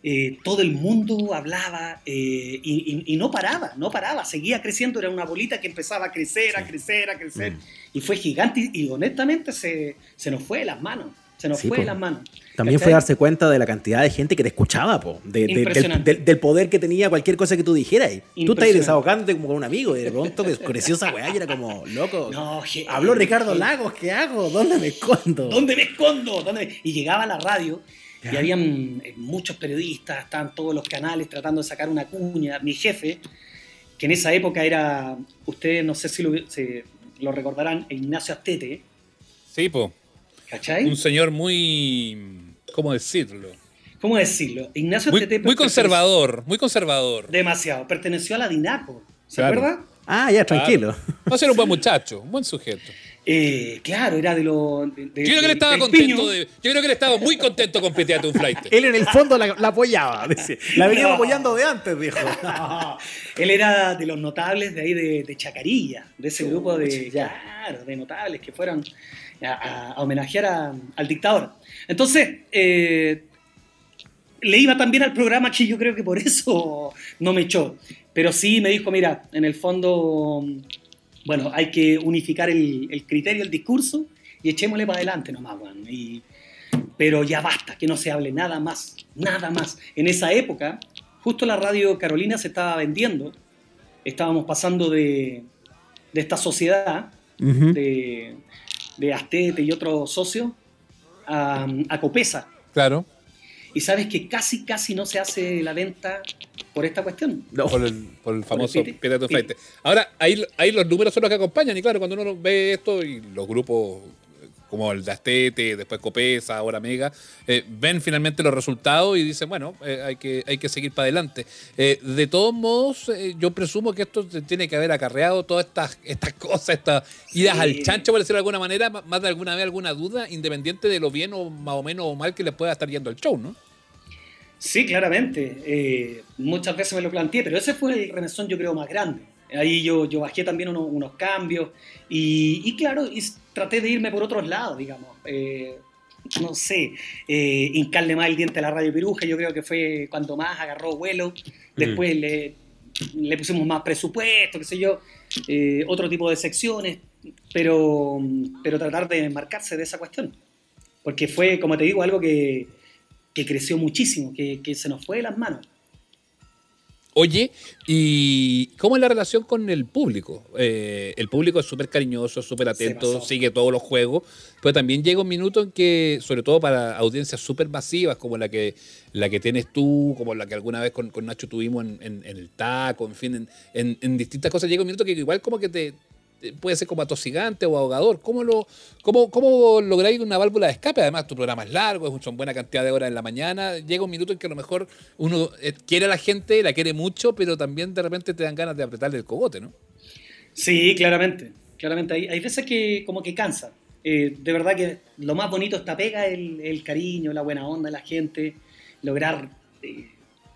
eh, todo el mundo hablaba eh, y, no paraba, no paraba, seguía creciendo, era una bolita que empezaba a crecer, a crecer, a crecer, mm. y fue gigante y, honestamente se, se, nos fue de las manos. Se nos fue de las manos. También fue darse cuenta de la cantidad de gente que te escuchaba, po, del, del, poder que tenía cualquier cosa que tú dijeras. Tú estás desahogándote como con un amigo y de pronto creció esa weá y era como, loco. No, Habló Ricardo Lagos, ¿qué hago? ¿Dónde me escondo? ¿Dónde me escondo? Y llegaba a la radio y habían eh, muchos periodistas, estaban todos los canales tratando de sacar una cuña. Mi jefe, que en esa época era, ustedes no sé si lo, recordarán, Ignacio Astete. Sí, po. ¿Cachai? Un señor muy, ¿cómo decirlo? ¿Cómo decirlo? Ignacio muy, Astete. Muy conservador, muy conservador. Demasiado. Perteneció a la DINACO. ¿Se acuerda? Ah, ya, tranquilo. Va a ser un buen muchacho, un buen sujeto. Eh, claro, era de los. yo creo que él estaba contento de, Yo creo que él estaba muy contento con Peteate un Flight. él en el fondo la, apoyaba. La venía apoyando de antes, dijo. Él era de los notables de ahí de, Chacarilla, de ese grupo de. Claro, de notables que fueron a, homenajear al dictador. Entonces, eh, le iba también al programa que yo creo que por eso no me echó. Pero sí me dijo, mira, en el fondo bueno, hay que unificar el, criterio, el discurso y echémosle para adelante nomás, weón. pero ya basta, que no se hable nada más, nada más. En esa época, justo la radio Carolina se estaba vendiendo, estábamos pasando de, esta sociedad, de, de, Astete y otros socios, a, a Copesa. Claro y sabes que casi, casi no se hace la venta por esta cuestión. No. Por, el, por el famoso Pirate Flight. Ahora, ahí, ahí los números son los que acompañan, y claro, cuando uno ve esto y los grupos como el de Astete, después Copesa, ahora Mega, eh, ven finalmente los resultados y dicen, bueno, eh, hay, que, hay que seguir para adelante. Eh, de todos modos, yo presumo que esto tiene que haber acarreado todas estas, estas cosas, estas idas al chancho, por decirlo de alguna manera, más de alguna vez alguna duda, independiente de lo bien o más o menos o mal que les pueda estar yendo el show, ¿no? Sí, claramente. muchas veces me lo planteé, pero ese fue el remesón, yo creo, más grande. Ahí yo, yo bajé también unos, cambios y, y claro, y traté de irme por otros lados, digamos. Eh, no sé, eh, hincarle más el diente a la radio Piruja, yo creo que fue cuando más agarró vuelo. Después le, le, pusimos más presupuesto, qué sé yo, eh, otro tipo de secciones, pero, pero tratar de marcarse de esa cuestión. Porque fue, como te digo, algo que, que creció muchísimo, que, que se nos fue de las manos. Oye, ¿y cómo es la relación con el público? Eh, el público es súper cariñoso, súper atento, sigue todos los juegos, pero también llega un minuto en que, sobre todo para audiencias súper masivas como la que, la que tienes tú, como la que alguna vez con, Nacho tuvimos en, el taco, en fin, en, distintas cosas, llega un minuto que igual como que te, puede ser como atosigante o ahogador. ¿Cómo, lo, cómo, cómo lográis una válvula de escape? Además, tu programa es largo, una buena cantidad de horas en la mañana. Llega un minuto en que a lo mejor uno eh, quiere a la gente, la quiere mucho, pero también de repente te dan ganas de apretarle el cogote, ¿no? Sí, claramente. Claramente. Hay, hay veces que como que cansa. Eh, de verdad que lo más bonito está pega el, el cariño, la buena onda de la gente, lograr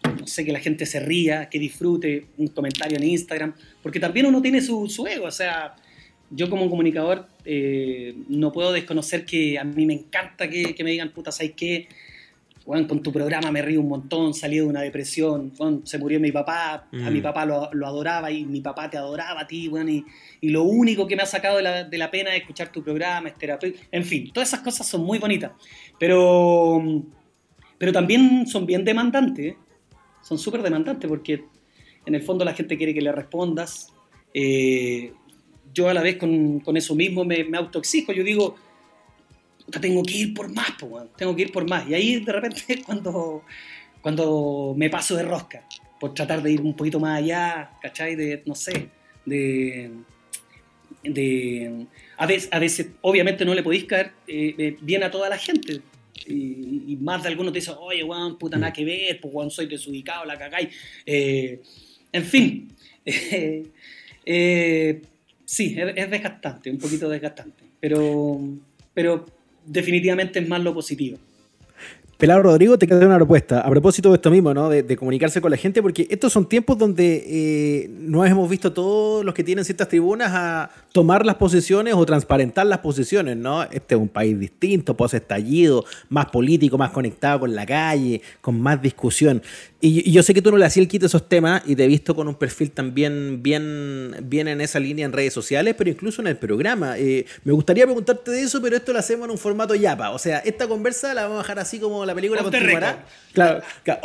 no sé, que la gente se ría, que disfrute un comentario en Instagram, porque también uno tiene su, su ego, o sea, yo como comunicador eh, no puedo desconocer que a mí me encanta que, que me digan, puta, ¿sabes qué? Bueno, con tu programa me río un montón, salí de una depresión, bueno, se murió mi papá, a mi mm. papá lo, lo, adoraba y mi papá te adoraba a ti, bueno, y, y, lo único que me ha sacado de la, de la pena es escuchar tu programa, es terapia, en fin, todas esas cosas son muy bonitas, pero, pero también son bien demandantes, ¿eh? Son súper demandantes porque en el fondo la gente quiere que le respondas. Eh, yo a la vez con, con eso mismo me, me, autoexijo, yo digo, tengo que ir por más, tengo que ir por más. Y ahí de repente cuando, cuando me paso de rosca, por tratar de ir un poquito más allá, ¿cachai? De, no sé, de... de a, veces, a veces, obviamente no le podéis caer eh, eh, bien a toda la gente, y, más de algunos te dicen, oye, weón, puta, nada que ver, pues, weón, soy desubicado, la cagáis. Eh, en fin, eh, sí, es, desgastante, un poquito desgastante, pero, pero definitivamente es más lo positivo. Pelado Rodrigo, te queda una propuesta a propósito de esto mismo, ¿no? De, comunicarse con la gente, porque estos son tiempos donde eh, no hemos visto todos los que tienen ciertas tribunas a tomar las posiciones o transparentar las posiciones, ¿no? Este es un país distinto, post estallido, más político, más conectado con la calle, con más discusión. Y, yo sé que tú no le hacías el quito a esos temas y te he visto con un perfil también bien, bien en esa línea en redes sociales, pero incluso en el programa. Eh, me gustaría preguntarte de eso, pero esto lo hacemos en un formato yapa. O sea, esta conversa la vamos a dejar así como la película continuará. Claro, claro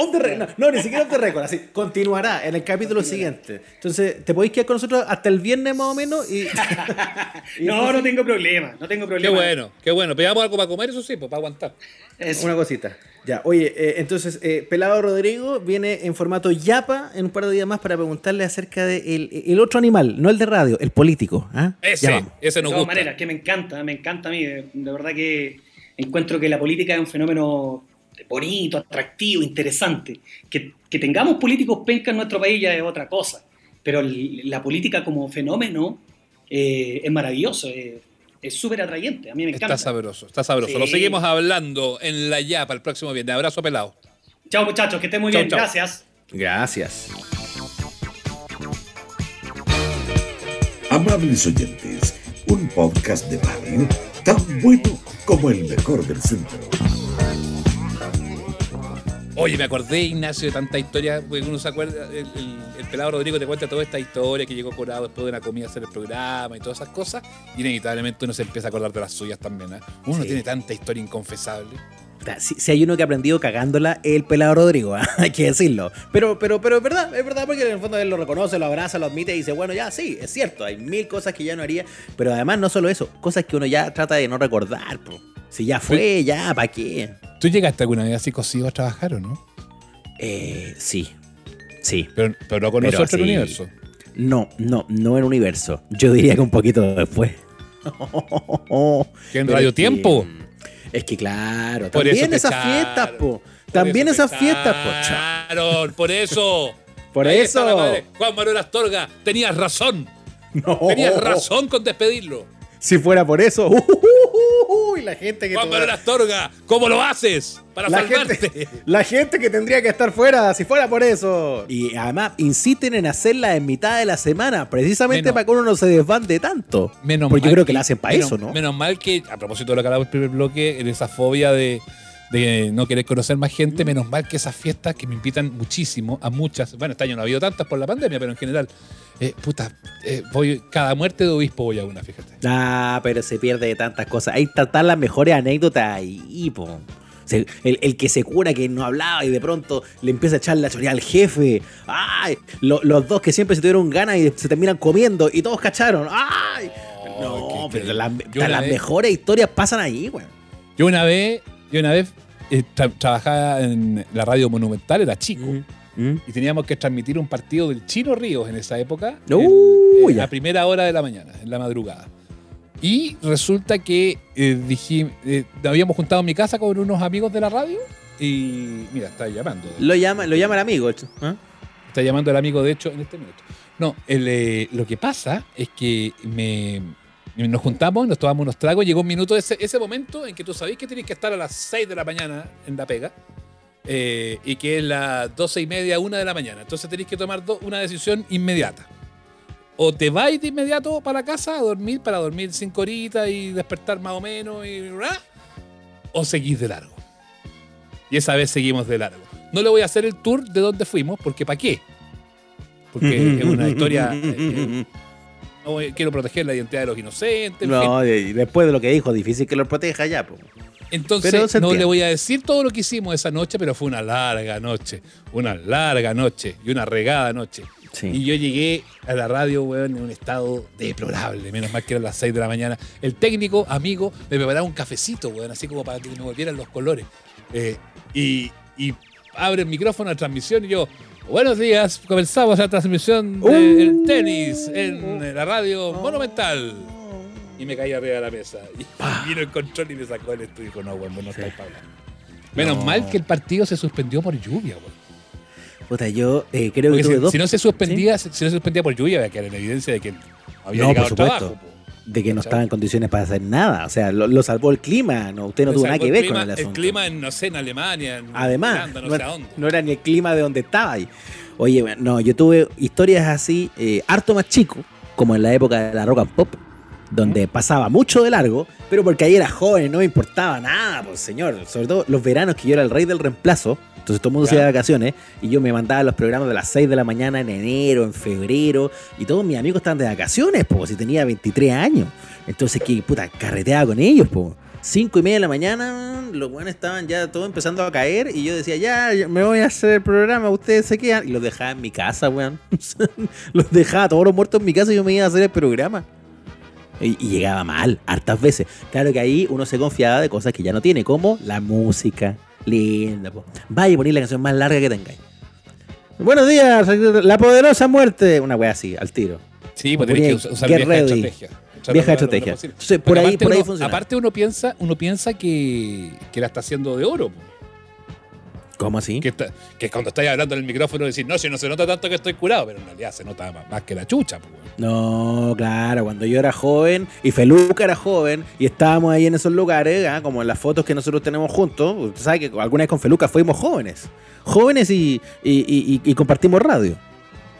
no, ni siquiera off the record, así, continuará en el capítulo siguiente. Entonces, ¿te podéis quedar con nosotros hasta el viernes más o menos? Y, no, no tengo problema, no tengo problema. Qué bueno, qué bueno. Pegamos algo para comer, eso sí, pues para aguantar. Es una cosita. Ya, oye, eh, entonces, eh, Pelado Rodrigo viene en formato yapa en un par de días más para preguntarle acerca del de el otro animal, no el de radio, el político. ¿ah? Ese, ese nos de todas maneras, que me encanta, me encanta a mí. De, verdad que encuentro que la política es un fenómeno bonito, atractivo, interesante. Que, que tengamos políticos pencas en nuestro país ya es otra cosa. Pero la política como fenómeno eh, es maravilloso es súper atrayente. A mí me encanta. Está sabroso, está sabroso. Lo seguimos hablando en la ya para el próximo viernes. Abrazo pelado. Chao muchachos, que estén muy bien. Gracias. Gracias. Amables oyentes, un podcast de radio tan bueno como el mejor del centro. Oye, me acordé, Ignacio, de tanta historia, porque uno se acuerda, el, pelado Rodrigo te cuenta toda esta historia que llegó curado después de una comida a hacer el programa y todas esas cosas, y inevitablemente uno se empieza a acordar de las suyas también. ¿eh? Uno tiene tanta historia inconfesable. Si, hay uno que ha aprendido cagándola, el pelado Rodrigo, ¿eh? hay que decirlo. Pero, pero, pero es verdad, es verdad, porque en el fondo él lo reconoce, lo abraza, lo admite y dice, bueno, ya sí, es cierto, hay mil cosas que ya no haría, pero además no solo eso, cosas que uno ya trata de no recordar. Si ya fue, ya, ¿para qué? ¿Tú llegaste alguna vez así cosido a trabajar o no? Eh, sí. Sí. Pero, pero no con nosotros el universo. No, no, no en universo. Yo diría que un poquito después. Que en Pero Radio es Tiempo. Es que claro, Por también esas echaron. fiestas, po. También esas fiestas, po. Echaron, por eso. Por Ahí eso. Juan Manuel Astorga, tenías razón. No. Tenías razón con despedirlo. Si fuera por eso. uh, uh, uh, uh, y la gente que Juan Manuel Astorga, ¿cómo lo haces para la salvarte? gente, la gente que tendría que estar fuera, si fuera por eso. Y además, insisten en hacerla en mitad de la semana, precisamente Menos- para que uno no se desbande tanto. Menos Porque yo creo que la hacen para menos- eso, ¿no? Menos mal que, a propósito de lo que hablaba en el primer bloque, en esa fobia de, de no querer conocer más gente, menos mal que esas fiestas que me invitan muchísimo, a muchas, bueno, este año no ha habido tantas por la pandemia, pero en general, eh, puta, eh, voy, cada muerte de obispo voy a una, fíjate. Ah, pero se pierde de tantas cosas. Hay tantas las mejores anécdotas ahí, po. Se- el, el que se cura que no hablaba y de pronto le empieza a echar la choría al jefe. ¡Ay! Lo- los dos que siempre se tuvieron ganas y se terminan comiendo y todos cacharon. ¡Ay! No, Oh, qué- pero las, vez- mejores historias pasan ahí, weón. Yo una vez, yo una vez eh, tra- trabajaba en la radio monumental, era chico. ¿Mm? Y teníamos que transmitir un partido del Chino Ríos en esa época. Uh, en- en ya. a primera hora de la mañana, en la madrugada. Y resulta que eh, dije, eh, nos habíamos juntado en mi casa con unos amigos de la radio. Y mira, está llamando. Lo llama, lo llama el amigo. ¿eh? Está llamando el amigo, de hecho, en este minuto. No, el, eh, lo que pasa es que me, nos juntamos, nos tomamos unos tragos. Llegó un minuto, ese, ese momento en que tú sabés que tienes que estar a las 6 de la mañana en la pega. eh, y que es las 12 y media, 1 de la mañana. Entonces tenéis que tomar do- una decisión inmediata. O te vais de inmediato para casa a dormir, para dormir 5 horitas y despertar más o menos, y, o seguís de largo. Y esa vez seguimos de largo. No le voy a hacer el tour de dónde fuimos, porque ¿para qué? Porque es una historia. eh, no voy- quiero proteger la identidad de los inocentes. No, y después de lo que dijo, difícil que lo proteja ya. po. Entonces, no le voy a decir todo lo que hicimos esa noche, pero fue una larga noche. Una larga noche y una regada noche. Sí. Y yo llegué a la radio, weón, en un estado deplorable. Menos mal que eran las 6 de la mañana. El técnico, amigo, me preparaba un cafecito, weón, así como para que me volvieran los colores. Eh, y, y abre el micrófono de transmisión y yo, buenos días, comenzamos la transmisión del Uh. tenis en la radio Monumental. Y me caí arriba de la mesa. Y vino el control y me sacó el estudio y dijo, no, weón, vos no estáis para hablar. Menos No. mal que el partido se suspendió por lluvia, weón. Puta, yo eh, creo Porque que tuve si, dos. si no se suspendía, si no se suspendía por lluvia, había que quedar en evidencia de que había No, llegado por al supuesto. trabajo. De que no estaba en condiciones para hacer nada. O sea, lo, lo salvó el clima. No, usted no tuvo nada que el ver clima- con el asunto. clima en, no sé, en Alemania, en Además, no, no, sé a dónde. no era ni el clima de donde estaba ahí. Oye, no, yo tuve historias así, eh, harto más chico, como en la época de la rock and pop, donde pasaba mucho de largo, pero porque ahí era joven, no me importaba nada, pues señor. Sobre todo los veranos que yo era el rey del reemplazo, entonces todo el mundo se Ya. iba de vacaciones y yo me mandaba los programas de las 6 de la mañana en enero, en febrero, y todos mis amigos estaban de vacaciones, pues si tenía 23 años. Entonces, que puta, carreteaba con ellos, pues. Cinco y media de la mañana, los buenos estaban ya todos empezando a caer y yo decía, ya, ya me voy a hacer el programa, ustedes se quedan. Y los dejaba en mi casa, weón. los dejaba todos los muertos en mi casa y yo me iba a hacer el programa. Y, y llegaba mal, hartas veces. Claro que ahí uno se confiaba de cosas que ya no tiene, como la música. Linda, po. Vaya a poner la canción más larga que tengáis. Buenos días, la poderosa muerte. Una wea así, al tiro. Sí, pues tenés que usar, vieja ready. estrategia. Usar Vieja estrategia. Entonces, por ahí, aparte por ahí uno- funciona. Aparte uno piensa, uno piensa que, que la está haciendo de oro. po. ¿Cómo así? Que, está- que cuando estáis hablando en el micrófono decir, no, si no se nota tanto que estoy curado, pero en realidad se nota más, más que la chucha. weón. No, claro, cuando yo era joven y Feluca era joven y estábamos ahí en esos lugares, ah, como en las fotos que nosotros tenemos juntos, usted sabe que alguna vez con Feluca fuimos jóvenes. Jóvenes y, y- y- y- y compartimos radio.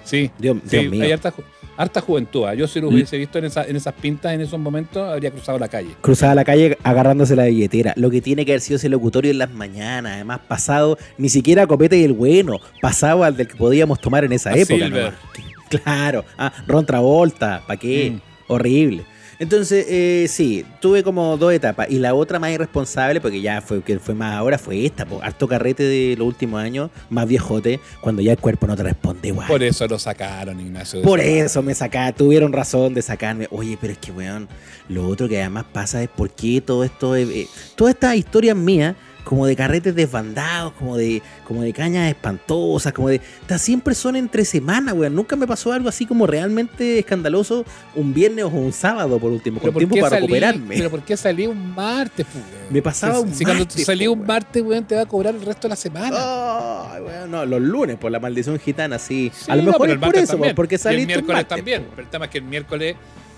Sí, Dios, sí, Dios mío. hay harta, ju- harta juventud. ah. Yo si lo hubiese visto en, esa- en esas pintas en esos momentos, habría cruzado la calle. Cruzaba la calle agarrándose la billetera. Lo que tiene que haber sido ese locutorio en las mañanas. Además, pasado ni siquiera Copete y el bueno. Pasado al del que podíamos tomar en esa A época. Claro. Ah, Ron Travolta. ¿Para qué? Mm. Horrible. Entonces, eh, sí, tuve como dos etapas. Y la otra más irresponsable, porque ya fue que fue más ahora, fue esta. po. Harto carrete de los últimos años, más viejote, cuando ya el cuerpo no te responde igual. Por eso lo sacaron, Ignacio. Por eso me sacaron, tuvieron razón de sacarme. Oye, pero es que, weón, lo otro que además pasa es por qué todo esto, eh, eh, todas estas historias mías como de carretes desbandados, como de, como de cañas espantosas, como de. siempre son entre semana, weón. Nunca me pasó algo así como realmente escandaloso un viernes o un sábado, por último, con ¿por tiempo para salí- recuperarme. Pero ¿por qué salí un martes, weón? Me pasaba un Si cuando martes, salí po, un martes, weón, te va a cobrar el resto de la semana. Ay, weón, no, los lunes, por la maldición gitana, sí. Sí, a lo no, mejor pero es por eso, también. porque Y el miércoles martes, también. Pero el tema es que el miércoles,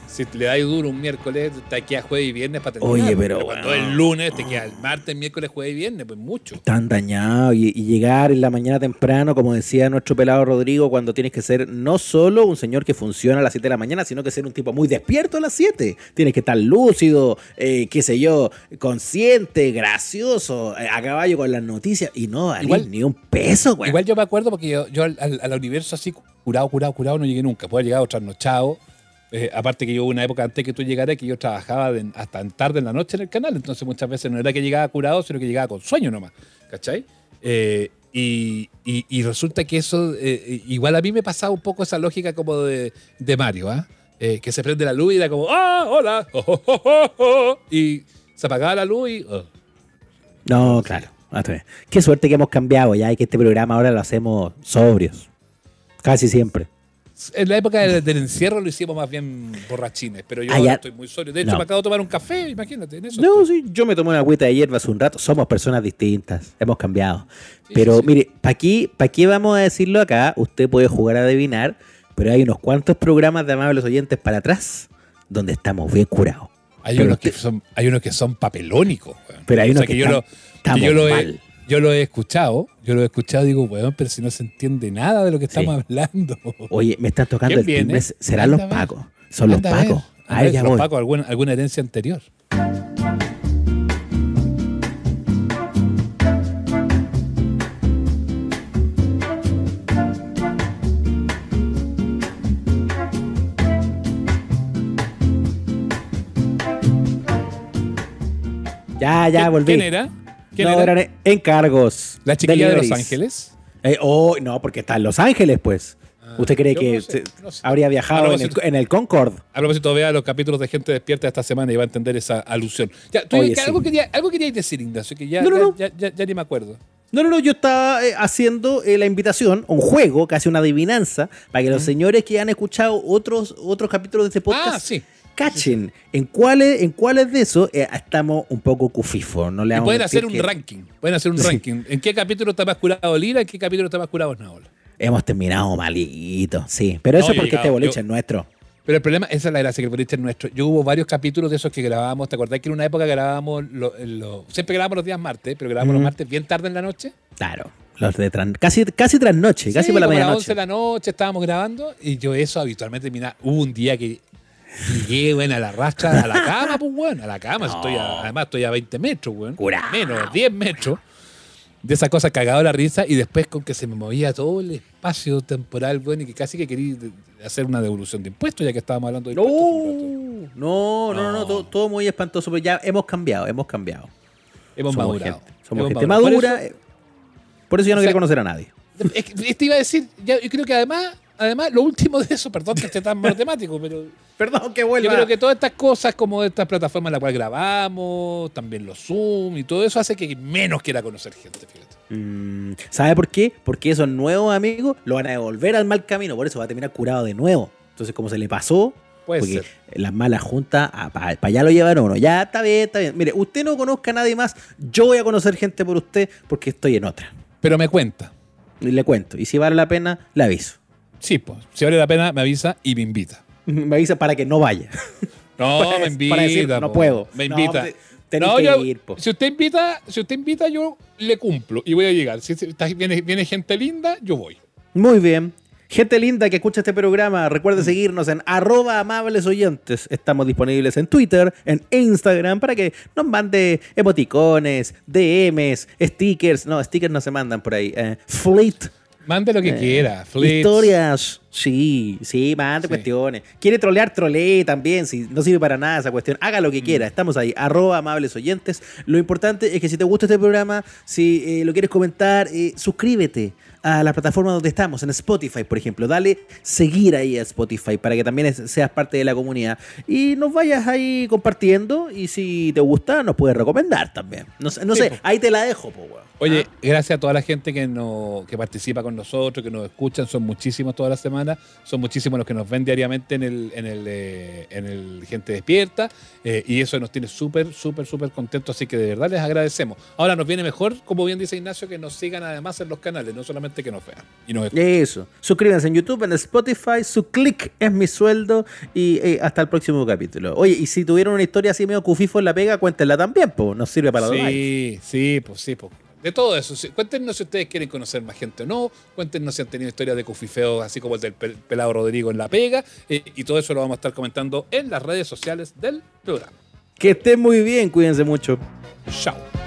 si le das duro un miércoles, te queda jueves y viernes para terminar. Oye, pero, cuando weón. el lunes te queda el martes, miércoles, jueves y viernes, pues mucho. Tan dañado y, y llegar en la mañana temprano, como decía nuestro pelado Rodrigo, cuando tienes que ser no solo un señor que funciona a las 7 de la mañana, sino que ser un tipo muy despierto a las 7. Tienes que estar lúcido, eh, qué sé yo, consciente, gracioso, eh, a caballo con las noticias y no valís Igual- ni un peso, güey. Igual yo me acuerdo porque yo, yo al, al- al universo así, curado, curado, curado, no llegué nunca. Puedo llegar trasnochado. Eh, aparte que yo una época antes que tú llegaras que yo trabajaba de- hasta tarde en la noche en el canal, entonces muchas veces no era que llegaba curado, sino que llegaba con sueño nomás, ¿cachai? Eh, y, resulta que eso, eh, igual a mí me pasaba un poco esa lógica como de, Mario, ¿ah? Que se prende la luz y era como, ¡ah, hola! oh, oh, oh, oh, oh", y se apagaba la luz y... oh. No, claro. vez. Qué suerte que hemos cambiado ya y que este programa ahora lo hacemos sobrios. Casi siempre. En la época del, del encierro lo hicimos más bien borrachines, pero yo Ah, ahora ya. estoy muy sobrio. De hecho, No. me acabo de tomar un café, imagínate, en eso. No, estoy. sí, yo me tomé una agüita de hierba hace un rato. Somos personas distintas. Hemos cambiado. Sí, pero sí, mire, ¿para qué, pa' qué vamos a decirlo acá? Usted puede jugar a adivinar, pero hay unos cuantos programas de amables oyentes para atrás donde estamos bien curados. Hay pero unos, que son, hay unos que son papelónicos. Pero hay O unos sea, que, yo, están- lo, que yo, lo he. Yo lo he escuchado, yo lo he escuchado y digo, weón, pero si no se entiende nada de lo que estamos hablando. Oye, me están tocando ¿Quién el timbre. ¿Serán los pacos? Son los pacos. A ver, ver, ya los voy. pacos, alguna, alguna herencia anterior. Ya, ya, ¿Quién- volví. ¿Quién era? ¿Quién no, era? eran encargos. La chiquilla de Los. Ángeles. Eh, oh, no, porque está en Los Ángeles, pues. ¿Usted cree que no sé, se- no sé. habría viajado en el, en el Concorde? A propósito, vea los capítulos de Gente Despierta esta semana y va a entender esa alusión. Ya, tú, Oye, que sí. algo, quería, algo queríais decir, Ignacio, que ya, No, ya- ni me acuerdo. No, no, no, yo estaba eh, haciendo eh, la invitación, un juego, casi una adivinanza, para que los señores que han escuchado otros, otros capítulos de este podcast Ah, sí. Cachen en cuáles, en cuáles de esos eh, estamos un poco cufifos. No le pueden hacer un que ranking. Pueden hacer un Sí. ranking. ¿En qué capítulo está más curado Lira? ¿En qué capítulo está más curado Naola? Hemos terminado malito, sí. Pero eso No, es yo porque este boliche yo- es nuestro. Pero el problema, esa es la gracia, que el boliche es nuestro. Yo hubo varios capítulos de esos que grabábamos. ¿Te acordás que en una época grabábamos, lo- lo- siempre grabábamos los días martes, pero grabábamos los martes bien tarde en la noche? Claro. Los de tran- casi, casi trasnoche, casi por la como a las medianoche. 11 de la noche estábamos grabando y yo eso habitualmente terminaba. Hubo un día que llegué, bueno, a la rastra, a la cama, pues, bueno, a la cama. Estoy a- además estoy a 20 metros, weón. Curao. Menos, 10 metros. De esa cosa cagado la risa y después con que se me movía todo el espacio temporal, bueno, y que casi que quería hacer una devolución de impuestos, ya que estábamos hablando de impuestos. no, no, no, no, No. todo, todo muy espantoso, pero ya hemos cambiado, hemos cambiado. Hemos somos madurado. gente, somos Hemos gente madurado. Por madura. eso- eh, Por eso, ya no O sea, quiere conocer a nadie. Es que Este iba a decir, ya, yo creo que además, además, lo último de eso, perdón que esté tan matemático, pero Perdón que yo vuelva. creo que todas estas cosas, como estas plataformas en las cuales grabamos, también los Zoom y todo eso, hace que menos quiera conocer gente, fíjate. Mm, ¿Sabe por qué? Porque esos nuevos amigos lo van a devolver al mal camino, por eso va a terminar curado de nuevo. Entonces, como se le pasó, Puede porque ser. las malas juntas, para allá lo llevan uno. Ya está bien, está bien. Mire, usted no conozca a nadie más, yo voy a conocer gente por usted porque estoy en otra. Pero me cuenta. Y le cuento. Y si vale la pena, le aviso. Sí, pues, si vale la pena, me avisa y me invita. Me avisa para que no vaya. No, Para- me para invita. decir, no puedo. Me No, invita. te- No, que yo- ir, si usted invita, si usted invita, yo le cumplo y voy a llegar. Si si está- viene, viene gente linda, yo voy. Muy bien. Gente linda que escucha este programa, recuerde seguirnos en arroba amables oyentes. Estamos disponibles en Twitter, en Instagram, para que nos mande emoticones, DMs, stickers. No, stickers no se mandan por ahí. Eh, fleet, Mande lo que Eh, quiera. Flits. historias, Sí, sí, mande cuestiones. Quiere trolear, trolee también. Si no sirve para nada esa cuestión, haga lo que mm. quiera. Estamos ahí, arroba amables oyentes. Lo importante es que si te gusta este programa, si eh, lo quieres comentar, eh, suscríbete a la plataforma donde estamos, en Spotify, por ejemplo. Dale seguir ahí a Spotify para que también seas parte de la comunidad y nos vayas ahí compartiendo. Y si te gusta, nos puedes recomendar también. No, sé, ahí te la dejo, po, Oye, ¿Ah? gracias a toda la gente que, no, que participa con nosotros, que nos escuchan, son muchísimos todas las semanas, son muchísimos los que nos ven diariamente en el, en el, eh, en el Gente Despierta, eh, y eso nos tiene súper, súper, súper contentos, así que de verdad les agradecemos. Ahora nos viene mejor, como bien dice Ignacio, que nos sigan además en los canales, no solamente que nos vean. Y nos eso, suscríbanse en YouTube, en Spotify, su clic es mi sueldo, y eh, hasta el próximo capítulo. Oye, y si tuvieron una historia así medio cufifo en la pega, cuéntenla también, pues nos sirve para sí, Sí, sí, pues sí, pues de todo eso. Cuéntenos si ustedes quieren conocer más gente o no. Cuéntenos si han tenido historias de cufifeo, así como el del pelado Rodrigo en La Pega. Eh, y todo eso lo vamos a estar comentando en las redes sociales del programa. Que estén muy bien, cuídense mucho. Chao.